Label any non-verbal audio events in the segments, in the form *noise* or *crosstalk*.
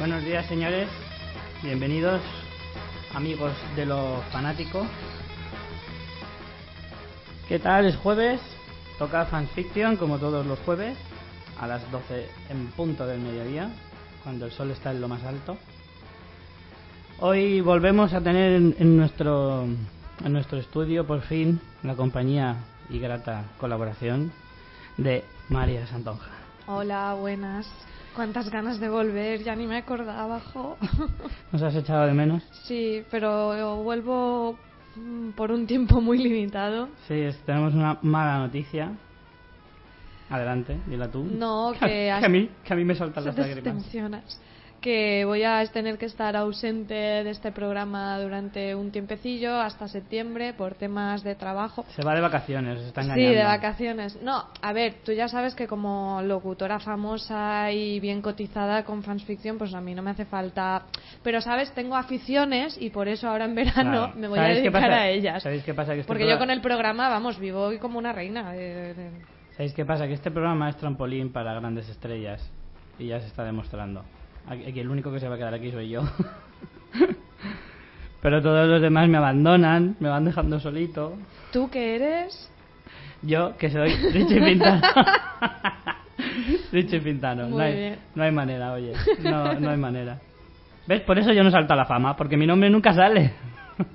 Buenos días, señores. Bienvenidos, amigos de lo fanático. ¿Qué tal? Es jueves. Toca Fans Fiction, como todos los jueves, a las 12 en punto del mediodía, cuando el sol está en lo más alto. Hoy volvemos a tener en, en nuestro, en nuestro estudio, por fin, la compañía y grata colaboración de María Santonja. Hola, buenas. Cuántas ganas de volver, ya ni me acordaba, jo. *laughs* ¿Nos has echado de menos? Sí, pero vuelvo mm, por un tiempo muy limitado. Sí, es- tenemos una mala noticia. Adelante, dila tú. No, que, *laughs* que a mí, que a mí me saltan las lágrimas. tensionas. Que voy a tener que estar ausente de este programa durante un tiempecillo, hasta septiembre, por temas de trabajo. Se va de vacaciones, está Sí, engañando. de vacaciones. No, a ver, tú ya sabes que como locutora famosa y bien cotizada con Fans Fiction, pues a mí no me hace falta. Pero, ¿sabes? Tengo aficiones y por eso ahora en verano Claro. me voy a ¿Sabéis qué dedicar a ellas. ¿Sabéis qué pasa? Que este Porque yo con el programa, vamos, vivo hoy como una reina. de- de- ¿Sabéis qué pasa? Que este programa es trampolín para grandes estrellas. Y ya se está demostrando. Aquí, el único que se va a quedar aquí soy yo. *laughs* Pero todos los demás me abandonan, me van dejando solito. ¿Tú qué eres? Yo, que soy Richie Pintano. *laughs* Richie Pintano. Muy no, hay, bien. no hay manera, oye. No, no hay manera. ¿Ves? Por eso yo no salto a la fama, porque mi nombre nunca sale. *laughs*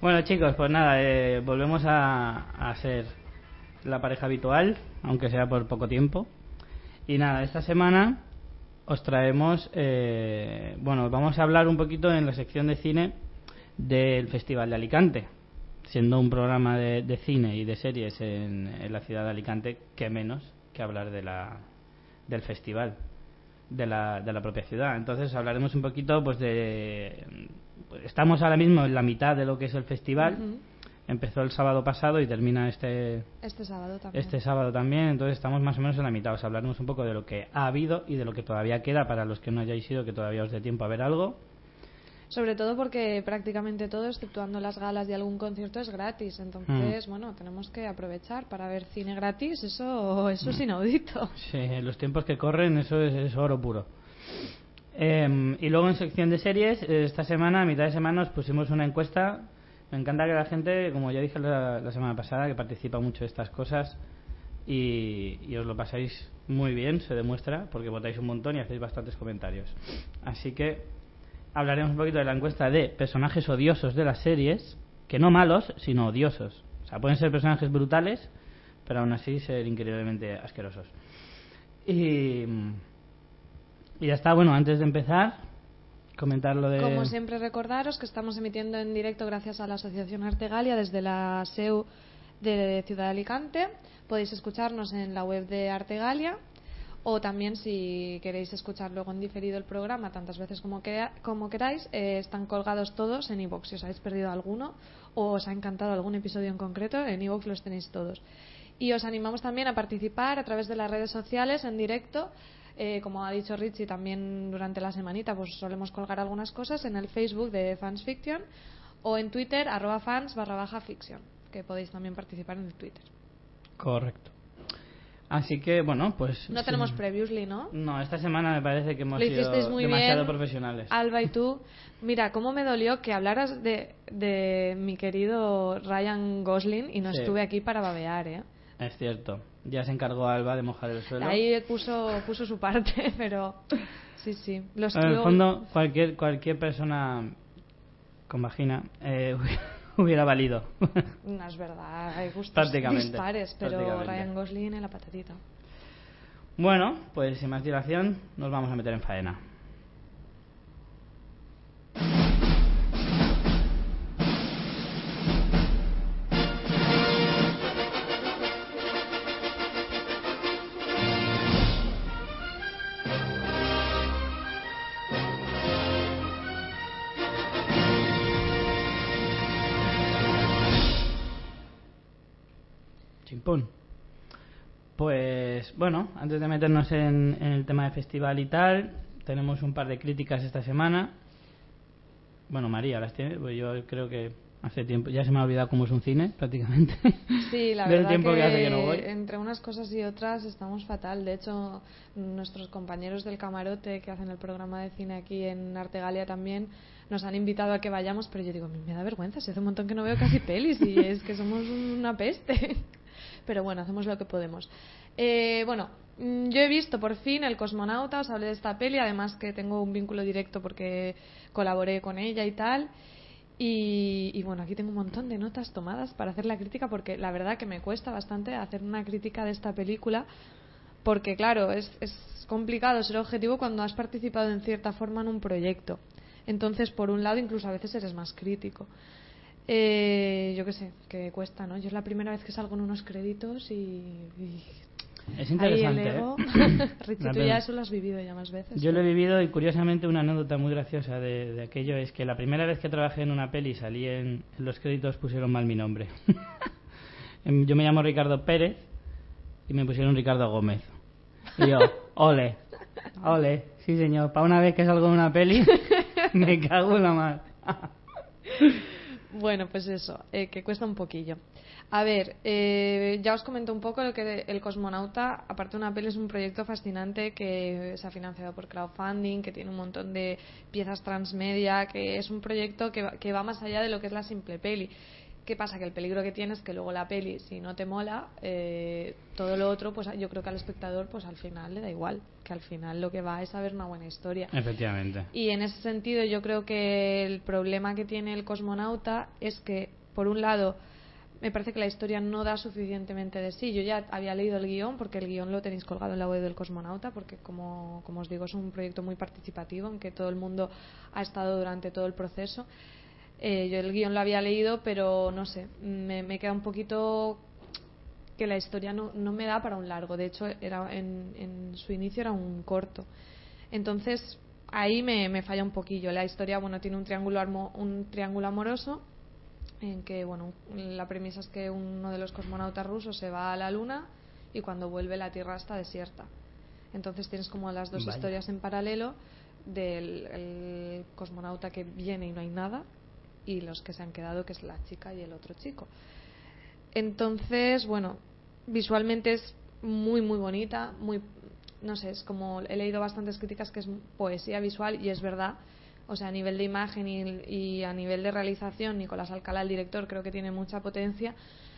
bueno, chicos, pues nada, eh, volvemos a, a ser la pareja habitual, aunque sea por poco tiempo. Y nada, esta semana os traemos, eh, bueno, vamos a hablar un poquito en la sección de cine del Festival de Alicante. Siendo un programa de, de cine y de series en, en la ciudad de Alicante, que menos que hablar de la, del festival de la, de la propia ciudad. Entonces hablaremos un poquito, pues de... estamos ahora mismo en la mitad de lo que es el festival. Empezó el sábado pasado y termina este, Este sábado también. este sábado también, entonces estamos más o menos en la mitad. Os hablaremos un poco de lo que ha habido y de lo que todavía queda para los que no hayáis ido, que todavía os dé tiempo a ver algo. Sobre todo porque prácticamente todo, exceptuando las galas y algún concierto, es gratis. Entonces, Mm. bueno, tenemos que aprovechar para ver cine gratis. Eso, eso es inaudito. Sí, en los tiempos que corren eso es, es oro puro. Eh, y luego en sección de series, eh, esta semana, a mitad de semana, os pusimos una encuesta. Me encanta que la gente, como ya dije la, semana pasada, que participa mucho de estas cosas y, os lo pasáis muy bien, se demuestra, porque votáis un montón y hacéis bastantes comentarios. Así que hablaremos un poquito de la encuesta de personajes odiosos de las series, que no malos, sino odiosos. O sea, pueden ser personajes brutales, pero aún así ser increíblemente asquerosos. Y ya está, bueno, antes de empezar, comentar lo de... Como siempre, recordaros que estamos emitiendo en directo gracias a la Asociación Artegalia desde la SEU de Ciudad de Alicante. Podéis escucharnos en la web de Artegalia o también si queréis escuchar luego en diferido el programa tantas veces como, queráis, eh, están colgados todos en iVoox. Si os habéis perdido alguno o os ha encantado algún episodio en concreto, en iVoox los tenéis todos. Y os animamos también a participar a través de las redes sociales en directo. Eh, como ha dicho Richie, también durante la semanita pues solemos colgar algunas cosas en el Facebook de Fans Fiction o en Twitter, arroba fans barra baja fiction, que podéis también participar en el Twitter. Correcto. Así que, bueno, pues... No sí. tenemos previously, ¿no? No, esta semana me parece que hemos sido muy demasiado bien. profesionales. Alba y tú. Mira, cómo me dolió que hablaras de, de mi querido Ryan Gosling y no Sí. estuve aquí para babear, ¿eh? Es cierto. Ya se encargó Alba de mojar el suelo. Ahí puso, puso su parte, *laughs* pero sí, sí. Los en el fondo, cualquier, cualquier persona con vagina eh, *laughs* hubiera valido. No es verdad, hay gustos Prácticamente, dispares, pero prácticamente. Ryan Gosling en la patatita. bueno, pues sin más dilación, nos vamos a meter en faena. Pues bueno, antes de meternos en, en el tema de festival y tal, tenemos un par de críticas esta semana. Bueno, María las tiene, pues yo creo que hace tiempo, ya se me ha olvidado cómo es un cine prácticamente. Sí, la *laughs* verdad tiempo que hace que no voy. entre unas cosas y otras estamos fatal. De hecho, nuestros compañeros del camarote que hacen el programa de cine aquí en Artegalia también nos han invitado a que vayamos, pero yo digo, me da vergüenza, si hace un montón que no veo casi pelis y es que somos una peste. Pero bueno, hacemos lo que podemos. Eh, bueno, mm, yo he visto por fin El Cosmonauta, os hablé de esta peli, además que tengo un vínculo directo porque colaboré con ella y tal. Y, y bueno, aquí tengo un montón de notas tomadas para hacer la crítica porque la verdad que me cuesta bastante hacer una crítica de esta película porque claro, es, es complicado ser objetivo cuando has participado en cierta forma en un proyecto. Entonces, por un lado, incluso a veces eres más crítico. Eh, yo qué sé, que cuesta, ¿no? Yo es la primera vez que salgo en unos créditos y... y Es ahí interesante, el ego. ¿eh? *laughs* *laughs* Richie, La tú ya eso lo has vivido ya más veces. Yo lo he vivido y curiosamente una anécdota muy graciosa de, de aquello es que la primera vez que trabajé en una peli salí en, en los créditos pusieron mal mi nombre. *laughs* Em, yo me llamo Ricardo Pérez y me pusieron Ricardo Gómez. Y yo, ole, ole, sí señor, para una vez que salgo en una peli me cago en la mar. Bueno, pues eso, eh, que cuesta un poquillo. A ver, eh, ya os comento un poco lo que El Cosmonauta, aparte de una peli, es un proyecto fascinante que se ha financiado por crowdfunding, que tiene un montón de piezas transmedia, que es un proyecto que que va más allá de lo que es la simple peli. ¿Qué pasa? Que el peligro que tiene es que luego la peli, si no te mola, eh, todo lo otro, pues yo creo que al espectador, pues al final le da igual, que al final lo que va es a ver una buena historia. Efectivamente. Y en ese sentido yo creo que el problema que tiene el cosmonauta es que, por un lado, me parece que la historia no da suficientemente de sí. Yo ya había leído el guion, porque el guion lo tenéis colgado en la web del cosmonauta, porque como, como os digo es un proyecto muy participativo en que todo el mundo ha estado durante todo el proceso. Eh, yo el guion lo había leído, pero no sé, me, me queda un poquito que la historia no, no me da para un largo. De hecho, era en, en su inicio era un corto. Entonces, ahí me, me falla un poquillo. La historia, bueno, tiene un triángulo, armo- un triángulo amoroso en que, bueno, la premisa es que uno de los cosmonautas rusos se va a la Luna y cuando vuelve la Tierra está desierta. Entonces tienes como las dos Vaya. historias en paralelo del el cosmonauta que viene y no hay nada y los que se han quedado, que es la chica y el otro chico. Entonces, bueno, visualmente es muy, muy bonita, muy, no sé, es como, he leído bastantes críticas que es poesía visual y es verdad. O sea, a nivel de imagen y, a nivel de realización, Nicolás Alcalá, el director, creo que tiene mucha potencia,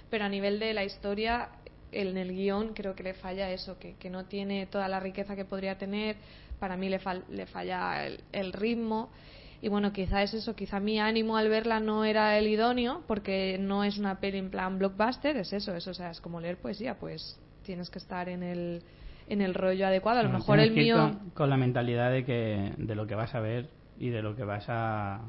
pero a nivel de la historia, en el guion creo que le falla eso, que, que no tiene toda la riqueza que podría tener. Para mí le, fal- le falla el, el ritmo. Y bueno, quizá es eso, quizá mi ánimo al verla no era el idóneo, porque no es una peli en plan blockbuster, es eso, eso, o sea, es como leer poesía, pues tienes que estar en el, en el rollo adecuado. A lo mejor el mío. Con, con la mentalidad de, que, de lo que vas a ver y de lo que vas a.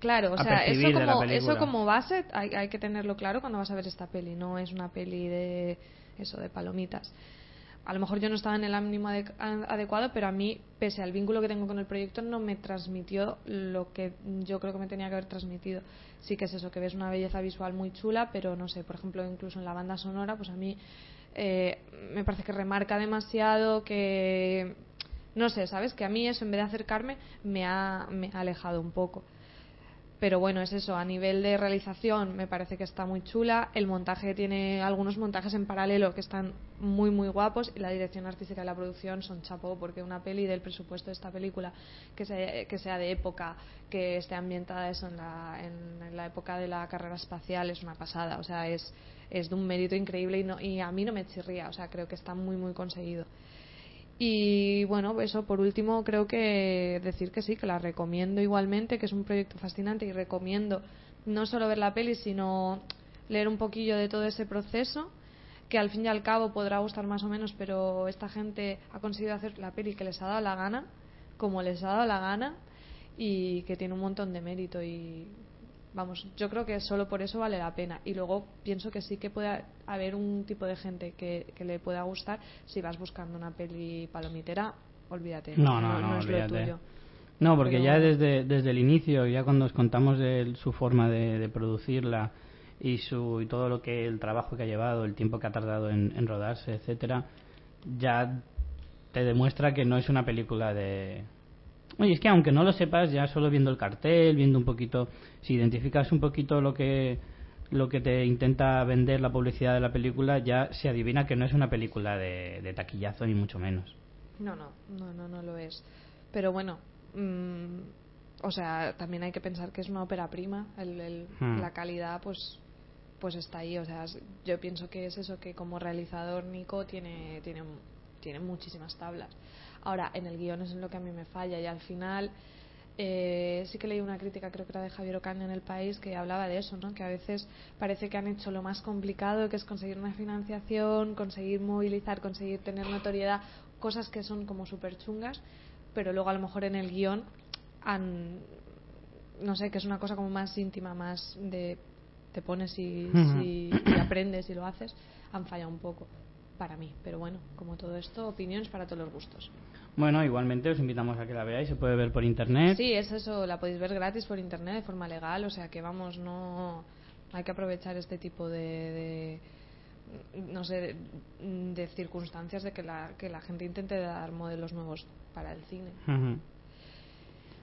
Claro, o a sea, eso como, eso como base hay, hay que tenerlo claro cuando vas a ver esta peli. No es una peli de eso, de palomitas. A lo mejor yo no estaba en el ánimo adecuado, pero a mí, pese al vínculo que tengo con el proyecto, no me transmitió lo que yo creo que me tenía que haber transmitido. Sí que es eso, que ves una belleza visual muy chula, pero no sé, por ejemplo, incluso en la banda sonora, pues a mí eh, me parece que remarca demasiado, que no sé, ¿sabes? Que a mí eso, en vez de acercarme, me ha, me ha alejado un poco. Pero bueno, es eso, a nivel de realización me parece que está muy chula, el montaje tiene algunos montajes en paralelo que están muy muy guapos y la dirección artística de la producción son chapó porque una peli del presupuesto de esta película que sea, que sea de época, que esté ambientada eso en la, en, la época de la carrera espacial es una pasada, o sea, es, es de un mérito increíble y, no, y a mí no me chirría, o sea, creo que está muy muy conseguido. Y bueno, eso por último creo que decir que sí, que la recomiendo igualmente, que es un proyecto fascinante y recomiendo no solo ver la peli, sino leer un poquillo de todo ese proceso, que al fin y al cabo podrá gustar más o menos, pero esta gente ha conseguido hacer la peli que les ha dado la gana, como les ha dado la gana, y que tiene un montón de mérito y vamos, yo creo que solo por eso vale la pena. Y luego pienso que sí que puede haber un tipo de gente que, le pueda gustar si vas buscando una peli palomitera, olvídate. No, no, no, es lo tuyo. No, porque ya desde, desde el inicio, ya cuando os contamos de su forma de, producirla y, su, y todo lo que el trabajo que ha llevado, el tiempo que ha tardado en, en rodarse, etcétera, ya te demuestra que no es una película de, Oye, es que aunque no lo sepas, ya solo viendo el cartel, viendo un poquito, si identificas un poquito lo que lo que te intenta vender la publicidad de la película, ya se adivina que no es una película de, taquillazo ni mucho menos. No, no, no, no, no lo es. Pero bueno, mm, o sea, también hay que pensar que es una ópera prima. El, hmm. La calidad, pues, pues está ahí. O sea, yo pienso que es eso que como realizador Nico tiene, tiene, tiene muchísimas tablas. Ahora, en el guion es en lo que a mí me falla y al final eh, sí que leí una crítica, creo que era de Javier Ocaña en El País, que hablaba de eso, ¿no? que a veces parece que han hecho lo más complicado, que es conseguir una financiación, conseguir movilizar, conseguir tener notoriedad, cosas que son como súper chungas, pero luego a lo mejor en el guion han, no sé, que es una cosa como más íntima, más de te pones y, y aprendes y lo haces, han fallado un poco para mí. Pero bueno, como todo esto, opiniones para todos los gustos. Bueno, igualmente os invitamos a que la veáis, se puede ver por internet. Sí, es eso, la podéis ver gratis por internet de forma legal, o sea que vamos, no hay que aprovechar este tipo de, no sé, de, circunstancias de que la, que la gente intente dar modelos nuevos para el cine.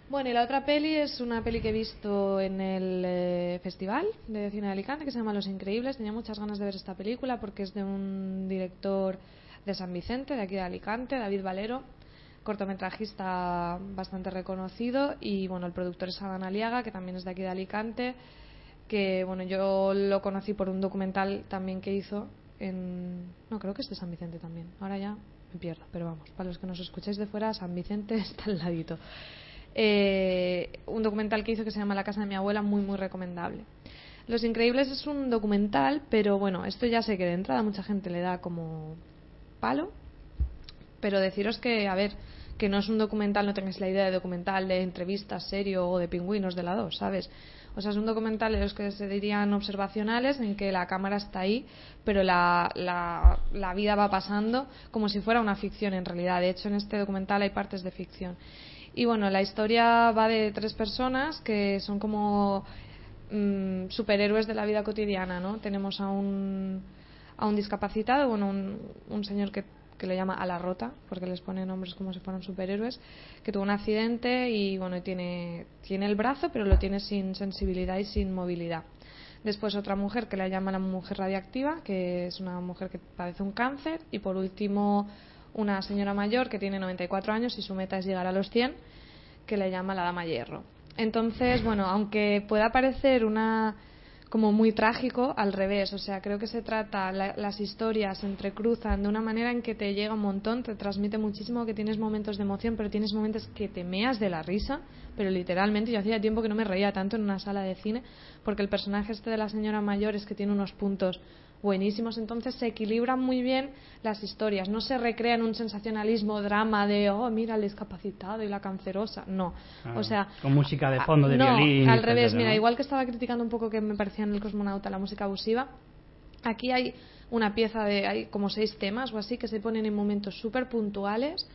Bueno, y la otra peli es una peli que he visto en el eh, Festival de Cine de Alicante que se llama Los Increíbles. Tenía muchas ganas de ver esta película porque es de un director de San Vicente, de aquí de Alicante, David Valero, cortometrajista bastante reconocido y bueno, el productor es Adán Aliaga, que también es de aquí de Alicante, que bueno, yo lo conocí por un documental también que hizo en no, creo que es de San Vicente también. Ahora ya me pierdo, pero vamos, para los que nos escucháis de fuera, San Vicente *laughs* está al ladito. Eh, un documental que hizo que se llama La casa de mi abuela, muy, muy recomendable. Los Increíbles es un documental, pero bueno, esto ya sé que de entrada mucha gente le da como palo, pero deciros que, a ver, que no es un documental, no tengáis la idea de documental de entrevistas serio o de pingüinos de la dos, ¿sabes? O sea, es un documental de los que se dirían observacionales en que la cámara está ahí, pero la, la, la vida va pasando como si fuera una ficción en realidad. De hecho, en este documental hay partes de ficción. Y bueno, la historia va de tres personas que son como mm, superhéroes de la vida cotidiana, ¿no? Tenemos a un, a un discapacitado, bueno, un, un señor que, que le llama a la rota, porque les pone nombres como si fueran superhéroes, que tuvo un accidente y bueno, tiene, tiene el brazo, pero lo tiene sin sensibilidad y sin movilidad. Después otra mujer que la llama la mujer radiactiva, que es una mujer que padece un cáncer. Y por último una señora mayor que tiene 94 años y su meta es llegar a los 100, que le llama la dama hierro. Entonces, bueno, aunque pueda parecer una como muy trágico, al revés, o sea, creo que se trata, las historias se entrecruzan de una manera en que te llega un montón, te transmite muchísimo, que tienes momentos de emoción, pero tienes momentos que te meas de la risa, pero literalmente, yo hacía tiempo que no me reía tanto en una sala de cine, porque el personaje este de la señora mayor es que tiene unos puntos buenísimos. Entonces se equilibran muy bien las historias. No se recrean un sensacionalismo, drama de, oh, mira el discapacitado y la cancerosa. No. o sea. Con música de fondo, de no, Al revés, mira, igual que estaba criticando un poco que me parecía en el cosmonauta la música abusiva, aquí hay una pieza de. hay como seis temas o así que se ponen en momentos súper puntuales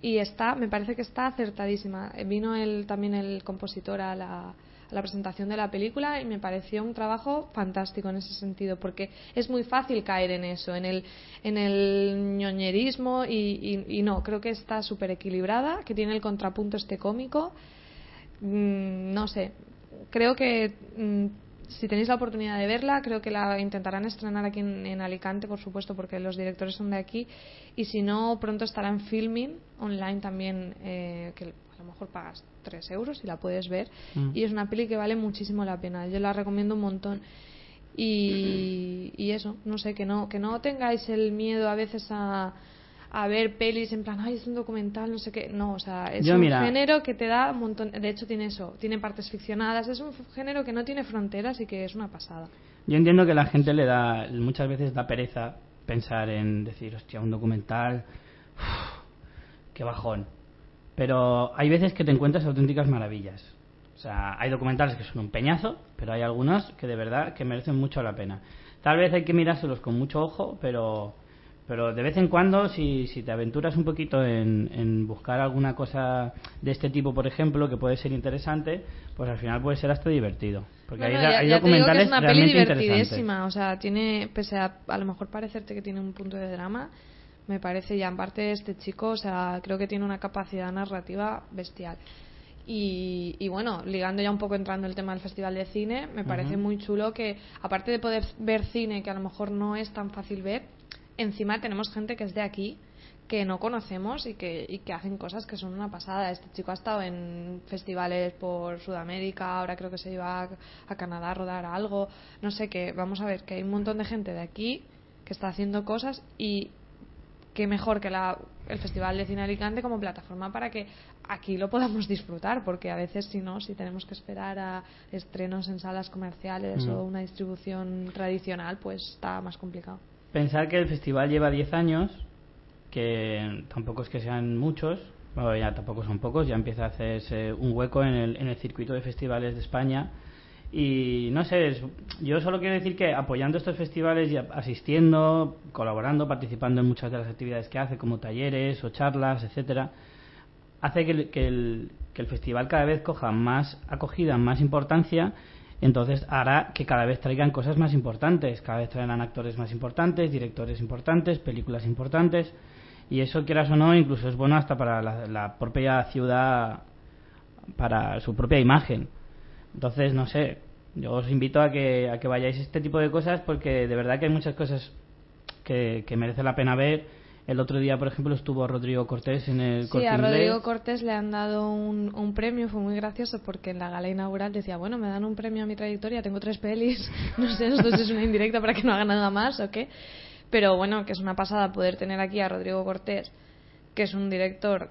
y está, me parece que está acertadísima. Vino el, también el compositor a la la presentación de la película y me pareció un trabajo fantástico en ese sentido porque es muy fácil caer en eso, en el, en el ñoñerismo y, y, no, creo que está súper equilibrada, que tiene el contrapunto este cómico. Mm, no sé, creo que mm, si tenéis la oportunidad de verla, creo que la intentarán estrenar aquí en, Alicante, por supuesto, porque los directores son de aquí. Y si no, pronto estará en filming online también, eh, que a lo mejor pagas 3 euros y la puedes ver. Mm. Y es una peli que vale muchísimo la pena. Yo la recomiendo un montón. Y, y eso, no sé, que no, que no tengáis el miedo a veces a a ver pelis en plan, ay, es un documental, no sé qué. No, o sea, es un género que te da un montón. De hecho, tiene eso, tiene partes ficcionadas. Es un género que no tiene fronteras y que es una pasada. Yo entiendo que la gente le da, muchas veces da pereza pensar en decir, hostia, un documental, qué bajón. Pero hay veces que te encuentras auténticas maravillas. O sea, hay documentales que son un peñazo, pero hay algunos que de verdad que merecen mucho la pena. Tal vez hay que mirárselos con mucho ojo, pero pero de vez en cuando, si, si te aventuras un poquito en, buscar alguna cosa de este tipo, por ejemplo, que puede ser interesante, pues al final puede ser hasta divertido. Porque hay, hay documentales es una peli divertidísima. O sea, tiene, pese a a lo mejor parecerte que tiene un punto de drama, me parece, ya en parte este chico, o sea, creo que tiene una capacidad narrativa bestial. Y, y, bueno, ligando ya un poco entrando el tema del Festival de Cine, me parece muy chulo que, aparte de poder ver cine que a lo mejor no es tan fácil ver, encima tenemos gente que es de aquí que no conocemos y que, y que hacen cosas que son una pasada. Este chico ha estado en festivales por Sudamérica, ahora creo que se iba a, Canadá a rodar algo. No sé, qué vamos a ver que hay un montón de gente de aquí que está haciendo cosas y que mejor que la, el Festival de Cine Alicante como plataforma para que aquí lo podamos disfrutar, porque a veces si no, si tenemos que esperar a estrenos en salas comerciales mm. o una distribución tradicional, pues está más complicado pensar que el festival lleva 10 años, que tampoco es que sean muchos, bueno, ya tampoco son pocos, ya empieza a hacerse un hueco en el, en el circuito de festivales de España. Y no sé, yo solo quiero decir que apoyando estos festivales y asistiendo, colaborando, participando en muchas de las actividades que hace, como talleres o charlas, etcétera, hace que, que, el, que el festival cada vez coja más acogida, más importancia entonces hará que cada vez traigan cosas más importantes, cada vez traerán actores más importantes, directores importantes, películas importantes, y eso quieras o no, incluso es bueno hasta para la, propia ciudad, para su propia imagen. Entonces, no sé, yo os invito a que, a que vayáis a este tipo de cosas porque de verdad que hay muchas cosas que, que merece la pena ver el otro día, por ejemplo, estuvo Rodrigo Cortés en el Sí, a Rodrigo Cortés le han dado un, un, premio, fue muy gracioso porque en la gala inaugural decía, bueno, me dan un premio a mi trayectoria, tengo tres pelis, *laughs* no sé, esto es una indirecta para que no haga nada más o qué. Pero bueno, que es una pasada poder tener aquí a Rodrigo Cortés, que es un director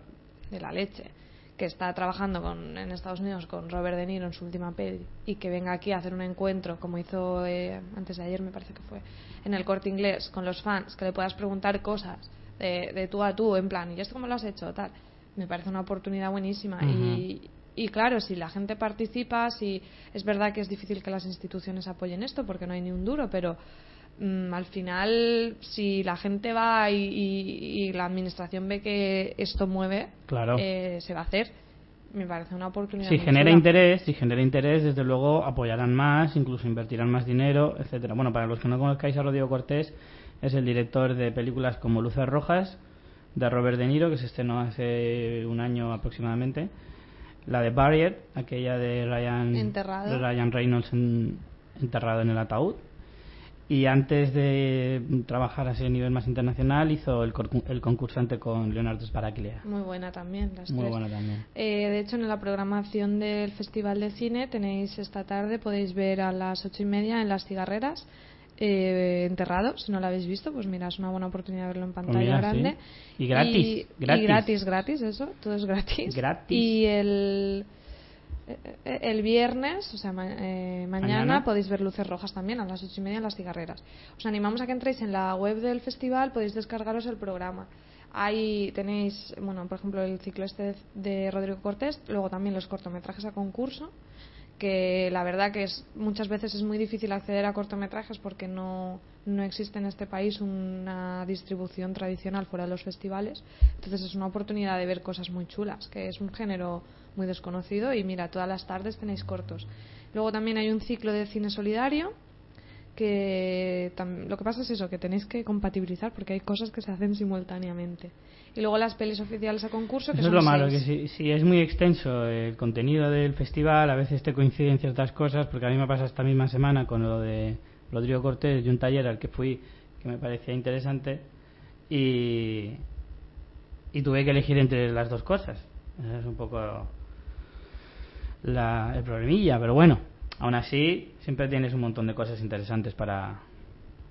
de la leche, que está trabajando con, en Estados Unidos con Robert De Niro en su última peli y que venga aquí a hacer un encuentro, como hizo eh, antes de ayer, me parece que fue, en el corte inglés con los fans, que le puedas preguntar cosas de, tú a tú, en plan, ¿y esto cómo lo has hecho? Tal. Me parece una oportunidad buenísima. y, y claro, si la gente participa, si es verdad que es difícil que las instituciones apoyen esto porque no hay ni un duro, pero mm, al final, si la gente va y, la administración ve que esto mueve, claro. Eh, se va a hacer. Me parece una oportunidad. Si genera interés, si genera interés, desde luego apoyarán más, incluso invertirán más dinero, etcétera. Bueno, para los que no conozcáis a Rodrigo Cortés, es el director de películas como Luces Rojas, de Robert De Niro, que se estrenó hace un año aproximadamente. La de Barrier, aquella de Ryan, Ryan Reynolds enterrado en el ataúd. Y antes de trabajar a nivel más internacional, hizo el, el concursante con Leonardo Sbaraglia. Muy buena también, las Muy buena también. Eh, de hecho, en la programación del Festival de Cine tenéis esta tarde, podéis ver a las ocho y media en Las Cigarreras, eh, enterrado. Si no lo habéis visto, pues mira, es una buena oportunidad de verlo en pantalla grande. Y gratis, gratis. gratis, gratis, eso, todo es gratis. Gratis. Y el, eh, el viernes, o sea, eh, mañana, podéis ver luces rojas también a las ocho y media en las cigarreras. Os animamos a que entréis en la web del festival, podéis descargaros el programa. Ahí tenéis, bueno, por ejemplo, el ciclo este de Rodrigo Cortés, luego también los cortometrajes a concurso que la verdad que es, muchas veces es muy difícil acceder a cortometrajes porque no, no existe en este país una distribución tradicional fuera de los festivales. Entonces es una oportunidad de ver cosas muy chulas, que es un género muy desconocido y mira, todas las tardes tenéis cortos. Luego también hay un ciclo de cine solidario que lo que pasa es eso, que tenéis que compatibilizar porque hay cosas que se hacen simultáneamente. Y luego las pelis oficiales a concurso, que Eso es son lo malo, que seis. si, si es muy extenso el contenido del festival, a veces te coinciden ciertas cosas, porque a mí me pasa esta misma semana con lo de Rodrigo Cortés y un taller al que fui que me parecía interesante y, y tuve que elegir entre las dos cosas. Ese es un poco la- el problemilla, pero bueno, aún así siempre tienes un montón de cosas interesantes para,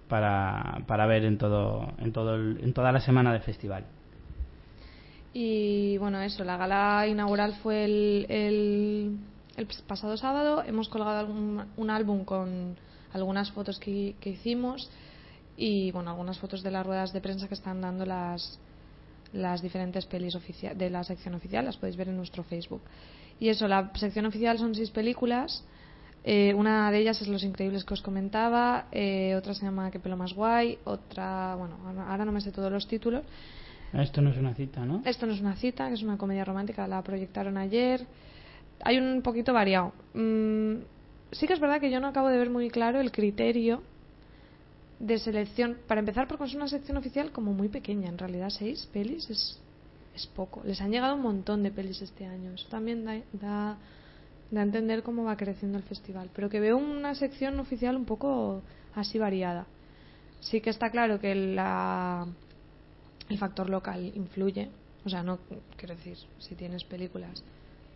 para, para ver en, todo, en, todo el- en toda la semana del festival. Y bueno, eso, la gala inaugural fue el, el, pasado sábado. Hemos colgado algún- un álbum con algunas fotos que, que hicimos y bueno, algunas fotos de las ruedas de prensa que están dando las, las diferentes pelis de la sección oficial. Las podéis ver en nuestro Facebook. Y eso, la sección oficial son seis películas. Eh, una de ellas es Los Increíbles que os comentaba, eh, otra se llama Qué pelo más guay, otra, bueno, ahora- ahora no me sé todos los títulos. Esto no es una cita, ¿no? Esto no es una cita, que es una comedia romántica, la proyectaron ayer. Hay un poquito variado. Mm, sí que es verdad que yo no acabo de ver muy claro el criterio de selección. Para empezar, porque es una sección oficial como muy pequeña, en realidad seis pelis es, es poco. Les han llegado un montón de pelis este año. Eso también da, da, da a entender cómo va creciendo el festival. Pero que veo una sección oficial un poco así variada. Sí que está claro que la, el factor local influye. O sea, no quiero decir, si tienes películas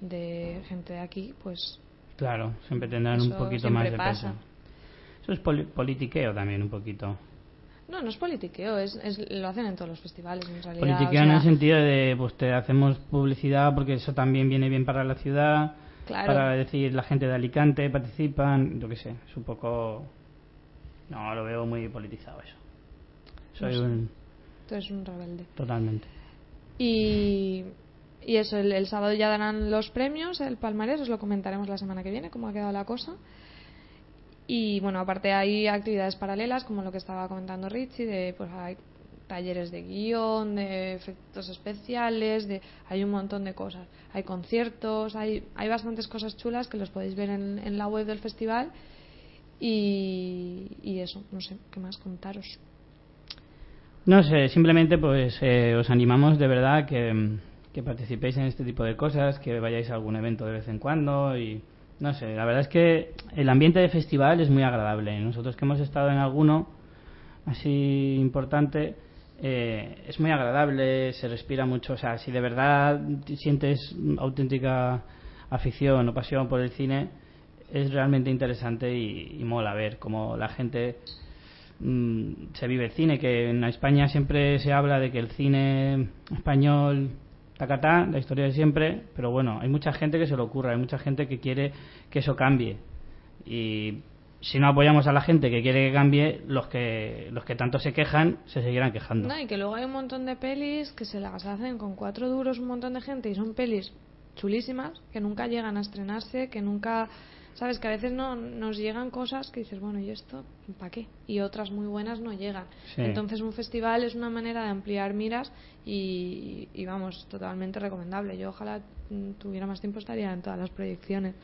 de gente de aquí, pues Claro, siempre tendrán un poquito más de pasa. peso. Eso es poli- politiqueo también, un poquito. no, no es politiqueo, es, es- lo hacen en todos los festivales en realidad. Politiqueo o en el sentido de, pues te hacemos publicidad porque eso también viene bien para la ciudad, Claro. para decir la gente de Alicante participan, yo qué sé, es un poco... No, lo veo muy politizado eso. Soy No sé. un... Tú eres un rebelde. Totalmente. Y, y eso, el, el sábado ya darán los premios, el palmarés, os lo comentaremos la semana que viene, cómo ha quedado la cosa. Y bueno, aparte hay actividades paralelas, como lo que estaba comentando Richie, de pues hay talleres de guion, de efectos especiales, de hay un montón de cosas. Hay conciertos, hay, hay bastantes cosas chulas que los podéis ver en, la web del festival. Y, y eso, no sé, ¿qué más contaros? No sé, simplemente pues eh, os animamos de verdad que, que participéis en este tipo de cosas, que vayáis a algún evento de vez en cuando y no sé, la verdad es que el ambiente de festival es muy agradable. Nosotros que hemos estado en alguno así importante, eh, es muy agradable, se respira mucho, o sea, si de verdad sientes auténtica afición o pasión por el cine, es realmente interesante y, mola ver cómo la gente mm, se vive el cine, que en España siempre se habla de que el cine español tacatá, la historia de siempre, pero bueno, hay mucha gente que se lo ocurra, hay mucha gente que quiere que eso cambie. Y si no apoyamos a la gente que quiere que cambie, los que los que tanto se quejan se seguirán quejando. No, y que luego hay un montón de pelis que se las hacen con cuatro duros un montón de gente y son pelis chulísimas que nunca llegan a estrenarse, que nunca, sabes, que a veces no nos llegan cosas que dices, bueno, ¿y esto para qué? Y otras muy buenas no llegan. Sí. Entonces un festival es una manera de ampliar miras y, y vamos, totalmente recomendable. Yo ojalá mm, tuviera más tiempo, estaría en todas las proyecciones.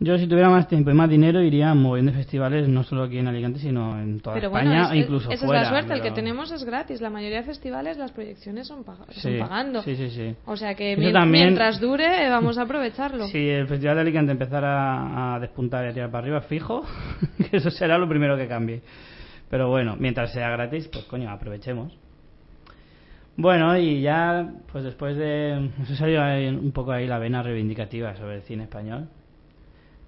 Yo si tuviera más tiempo y más dinero iría de festivales, no solo aquí en Alicante, sino en toda Pero España bueno, es- e incluso esa fuera. es la suerte, el que tenemos es gratis. La mayoría de festivales las proyecciones son, Sí, pagando. Sí, sí, sí. O sea que también- mientras dure vamos a aprovecharlo. Si el Festival de Alicante empezara a despuntar y a tirar para arriba fijo, *laughs* que eso será lo primero que cambie. Pero bueno, mientras sea gratis, pues coño, aprovechemos. Bueno, y ya, pues después de... Nos ha salido un poco ahí la vena reivindicativa sobre el cine español.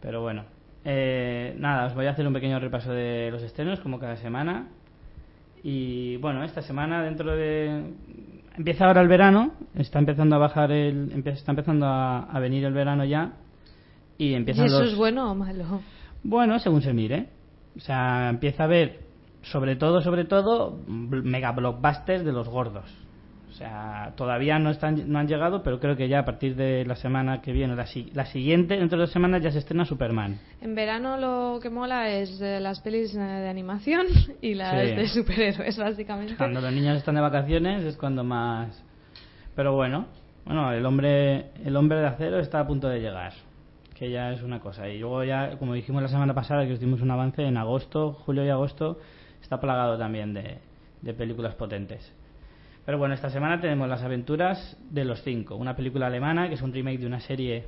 Pero bueno, eh, nada, os voy a hacer un pequeño repaso de los estrenos, como cada semana. Y bueno, esta semana dentro de... Empieza ahora el verano, está empezando a bajar el... Está empezando a, a venir el verano ya. Y ¿Y empiezan eso los... es bueno o malo? Bueno, según se mire. O sea, empieza a haber, sobre todo, sobre todo, mega blockbusters de los gordos. O sea, todavía no están no han llegado, pero creo que ya a partir de la semana que viene, la, la siguiente, dentro de dos semanas, ya se estrena Superman. En verano lo que mola es eh, las pelis eh, de animación *laughs* y las Sí. de superhéroes, básicamente. Cuando los niños están de vacaciones es cuando más. Pero bueno, bueno, el hombre, el hombre de acero está a punto de llegar. que ya es una cosa. Y luego ya, como dijimos la semana pasada, que os dimos un avance, en agosto, julio y agosto, está plagado también de, de películas potentes. Pero bueno, esta semana tenemos Las aventuras de los cinco, una película alemana que es un remake de una serie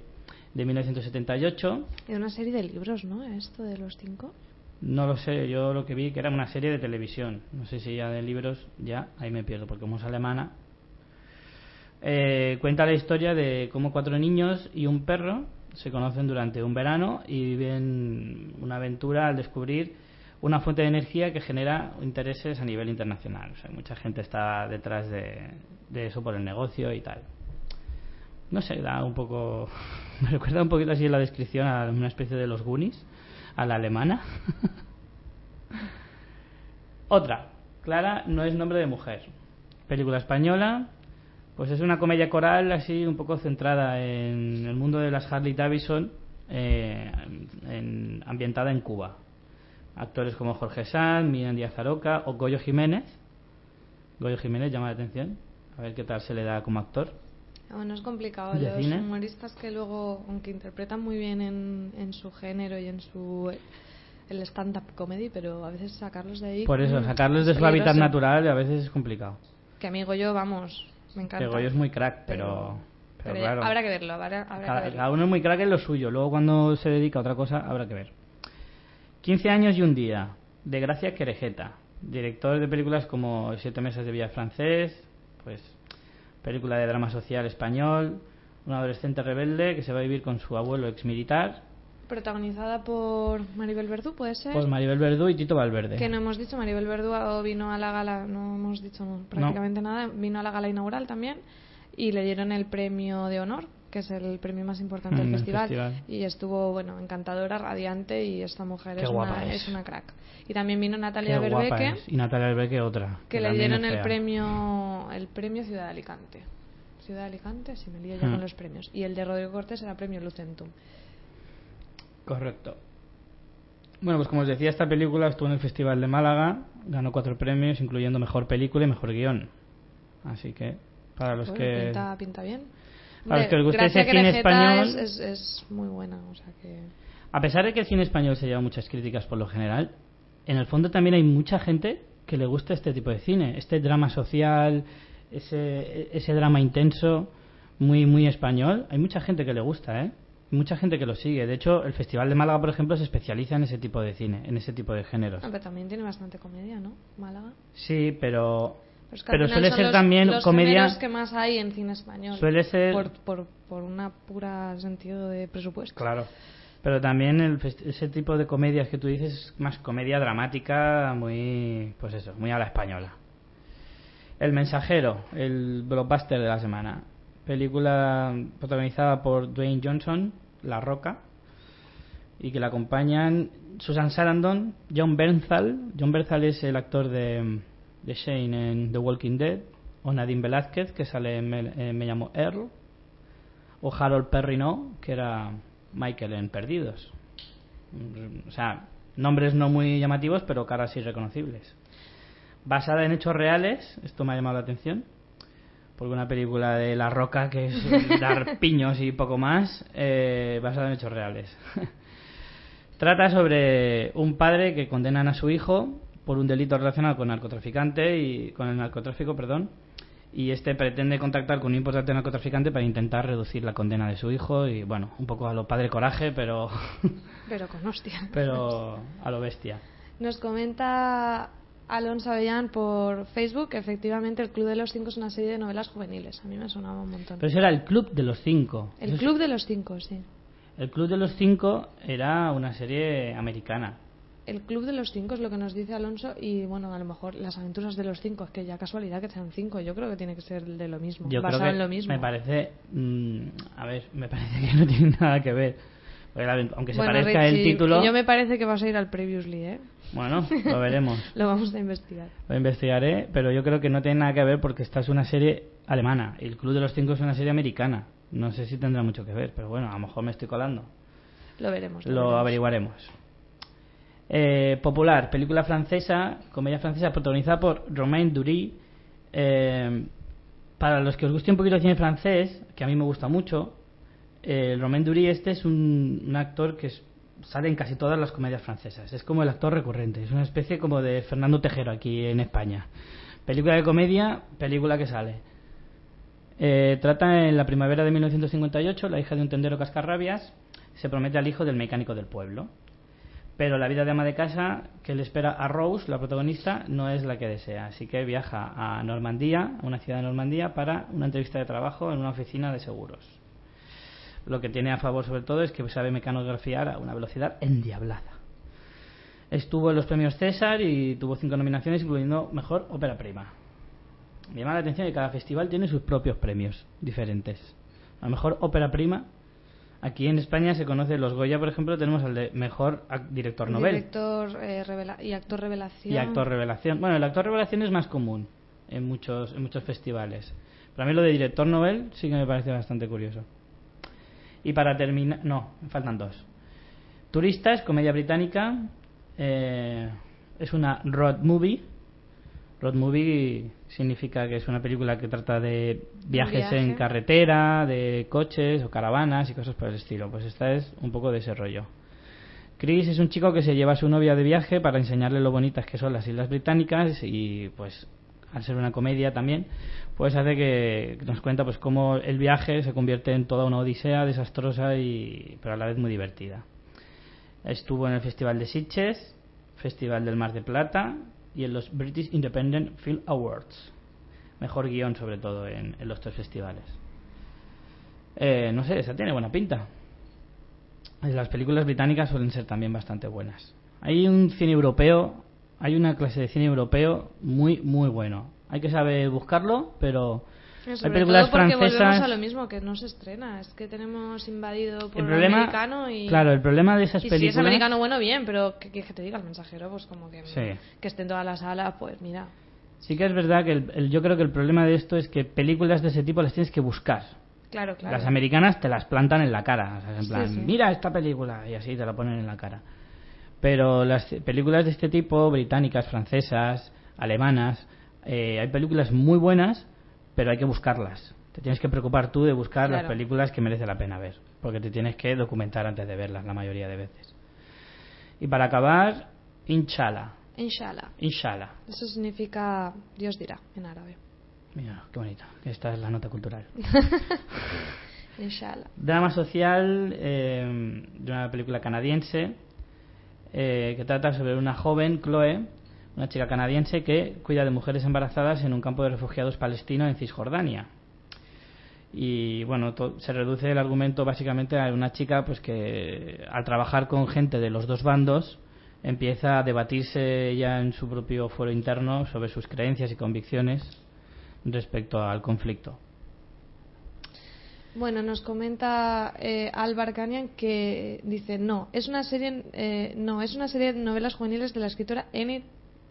de 1978. Es una serie de libros, ¿no? Esto de los cinco. No lo sé, yo lo que vi que era una serie de televisión. No sé si ya de libros, ya, ahí me pierdo, porque como es alemana. Eh, cuenta la historia de cómo cuatro niños y un perro se conocen durante un verano y viven una aventura al descubrir una fuente de energía que genera intereses a nivel internacional. O sea, mucha gente está detrás de, eso por el negocio y tal. No sé, da un poco. *laughs* Me recuerda un poquito así la descripción a una especie de los Goonies, a la alemana. *laughs* Otra, Clara no es nombre de mujer. Película española, pues es una comedia coral así un poco centrada en el mundo de las Harley Davidson, eh, en- ambientada en Cuba. Actores como Jorge Sanz, Miriam Díaz Aroca o Goyo Jiménez. Goyo Jiménez llama la atención. A ver qué tal se le da como actor. Bueno, es complicado. ¿De Los cine? humoristas que luego, aunque interpretan muy bien en, en su género y en su el stand-up comedy, pero a veces sacarlos de ahí... Por eso, mm, sacarlos de su hábitat natural a veces es complicado. Que amigo yo, vamos, me encanta. Que Goyo es muy crack, pero, pero, pero ya- claro. habrá que verlo, habrá, habrá cada, que verlo. cada uno es muy crack en lo suyo. Luego cuando se dedica a otra cosa habrá que ver. 15 años y un día, de Gracia Querejeta. Director de películas como Siete meses de Villa Francés, pues película de drama social español, un adolescente rebelde que se va a vivir con su abuelo exmilitar, Protagonizada por Maribel Verdú, ¿puede ser? pues Maribel Verdú y Tito Valverde. Que no hemos dicho, Maribel Verdú vino a la gala, no hemos dicho prácticamente nada, vino a la gala inaugural también y le dieron el premio de honor, que es el premio más importante Mm, del del festival, festival. y estuvo, bueno, encantadora, radiante y esta mujer es una, es. es una crack. Y también vino Natalia Berbeque. Y Natalia Berbeque otra. que le dieron el premio, el premio Ciudad de Alicante. Ciudad de Alicante, si me lío ya con los premios. Y el de Rodrigo Cortés era premio Lucentum. Correcto. Bueno, pues como os decía, esta película estuvo en el Festival de Málaga, ganó cuatro premios, incluyendo Mejor Película y Mejor Guión. Así que, para los que... pinta, pinta bien. Para los que os Gracia ese cine español- Es, es, es muy buena, o sea que... A pesar de que el cine español se lleva muchas críticas por lo general, en el fondo también hay mucha gente que le gusta este tipo de cine, este drama social, ese, ese drama intenso, muy muy español. Hay mucha gente que le gusta, ¿eh? Mucha gente que lo sigue. De hecho, el Festival de Málaga, por ejemplo, se especializa en ese tipo de cine, en ese tipo de géneros. Ah, pero también tiene bastante comedia, ¿no? Málaga. Sí, pero Pero, es que pero suele ser los- también los comedia. que más hay en cine español. Suele ser- Por, por, por una pura sentido de presupuesto. Claro. Pero también el ese tipo de comedias que tú dices es más comedia dramática, muy, pues eso, muy a la española. El mensajero, el blockbuster de la semana. Película protagonizada por Dwayne Johnson, La Roca, y que la acompañan Susan Sarandon, John Bernthal. John Bernthal es el actor de, de Shane en The Walking Dead, o Nadine Velázquez, que sale en Me, en Me llamo Earl, o Harold Perrineau, que era Michael en Perdidos. O sea, nombres no muy llamativos, pero caras sí reconocibles. Basada en hechos reales, esto me ha llamado la atención, porque una película de La Roca que es *laughs* dar piños y poco más, eh, basada en hechos reales. *laughs* Trata sobre un padre que condenan a su hijo por un delito relacionado con narcotraficante y con el narcotráfico, perdón, y este pretende contactar con un importante narcotraficante para intentar reducir la condena de su hijo y bueno, un poco a lo padre coraje, pero *laughs* Pero con hostia. pero a lo bestia. Nos comenta Alonso Avellán por Facebook que efectivamente El Club de los Cinco es una serie de novelas juveniles. A mí me sonaba un montón. Pero eso era el Club de los Cinco. El Club de los Cinco, sí. El Club de los Cinco era una serie americana. El Club de los Cinco es lo que nos dice Alonso y bueno, a lo mejor las aventuras de los cinco, es que ya casualidad que sean cinco, yo creo que tiene que ser de lo mismo, Yo basado creo que en lo mismo. me parece, mm, a ver, me parece que no tiene *laughs* nada que ver. Porque aunque se Bueno, parezca el título, Yo me parece que vas a ir al Previously, ¿eh? bueno, *laughs* lo veremos. Lo vamos a investigar. Lo investigaré, pero yo creo que no tiene nada que ver porque esta es una serie alemana. y El Club de los Cinco es una serie americana. No sé si tendrá mucho que ver, pero bueno, a lo mejor me estoy colando. Lo veremos. Lo veremos. averiguaremos. Eh, popular, película francesa, comedia francesa protagonizada por Romain Dury. Eh, para los que os guste un poquito el cine francés, que a mí me gusta mucho, El Romain Dury este es un, un actor que es- sale en casi todas las comedias francesas. Es como el actor recurrente. Es una especie como de Fernando Tejero aquí en España. Película de comedia, película que sale. Eh, trata en la primavera de 1958, la hija de un tendero cascarrabias se promete al hijo del mecánico del pueblo. Pero la vida de ama de casa que le espera a Rose, la protagonista, no es la que desea. Así que viaja a Normandía, a una ciudad de Normandía, para una entrevista de trabajo en una oficina de seguros. Lo que tiene a favor sobre todo es que sabe mecanografiar a una velocidad endiablada. Estuvo en los premios César y tuvo cinco nominaciones, incluyendo Mejor Ópera Prima. Me llama la atención que cada festival tiene sus propios premios diferentes. A lo mejor ópera prima. Aquí en España se conoce los Goya, por ejemplo, tenemos al de mejor director novel Director eh, revela- y actor revelación. y actor revelación. Bueno, el actor revelación es más común en muchos en muchos festivales. Pero a mí lo de director novel sí que me parece bastante curioso. Y para terminar, no, me faltan dos. Turistas, comedia británica, eh, es una road movie. Road movie significa que es una película que trata de viajes viaje. en carretera, de coches o caravanas y cosas por el estilo. Pues esta es un poco de ese rollo. Chris es un chico que se lleva a su novia de viaje para enseñarle lo bonitas que son las Islas Británicas y pues al ser una comedia también pues hace que nos cuenta pues cómo el viaje se convierte en toda una odisea desastrosa y pero a la vez muy divertida. Estuvo en el Festival de Sitges, Festival del Mar de Plata y en los British Independent Film Awards. Mejor guion sobre todo en, en los tres festivales. Eh, no sé, esa tiene buena pinta. Las películas británicas suelen ser también bastante buenas. Hay un cine europeo, hay una clase de cine europeo muy, muy bueno. Hay que saber buscarlo, pero Eh, hay Sobre películas todo porque francesas. volvemos a lo mismo, que no se estrena. Es que tenemos invadido por el problema, americano y... claro, el problema de esas y películas. si es americano, bueno, bien, pero que, que te diga el mensajero, pues como que, Sí. que esté en todas las salas, pues mira. Sí que es verdad que el- el- yo creo que el problema de esto es que películas de ese tipo las tienes que buscar. Claro, claro. Las americanas te las plantan en la cara. o sea, en Sí, plan, sí. mira esta película y así te la ponen en la cara. Pero las películas de este tipo, británicas, francesas, alemanas, eh, hay películas muy buenas, pero hay que buscarlas. Te tienes que preocupar tú de buscar las Claro. películas que merece la pena ver, porque te tienes que documentar antes de verlas la mayoría de veces. Y para acabar, Inshallah. Inshallah. Inshallah. Eso significa Dios dirá en árabe. Mira, qué bonito. Esta es la nota cultural. *laughs* Inshallah. Drama social eh, de una película canadiense eh, que trata sobre una joven, Chloe, una chica canadiense que cuida de mujeres embarazadas en un campo de refugiados palestino en Cisjordania. Y bueno, se reduce el argumento básicamente a una chica pues que al trabajar con gente de los dos bandos empieza a debatirse ya en su propio foro interno sobre sus creencias y convicciones respecto al conflicto. Bueno, nos comenta eh, Canyan que dice no, es una serie eh, no es una serie de novelas juveniles de la escritora Enid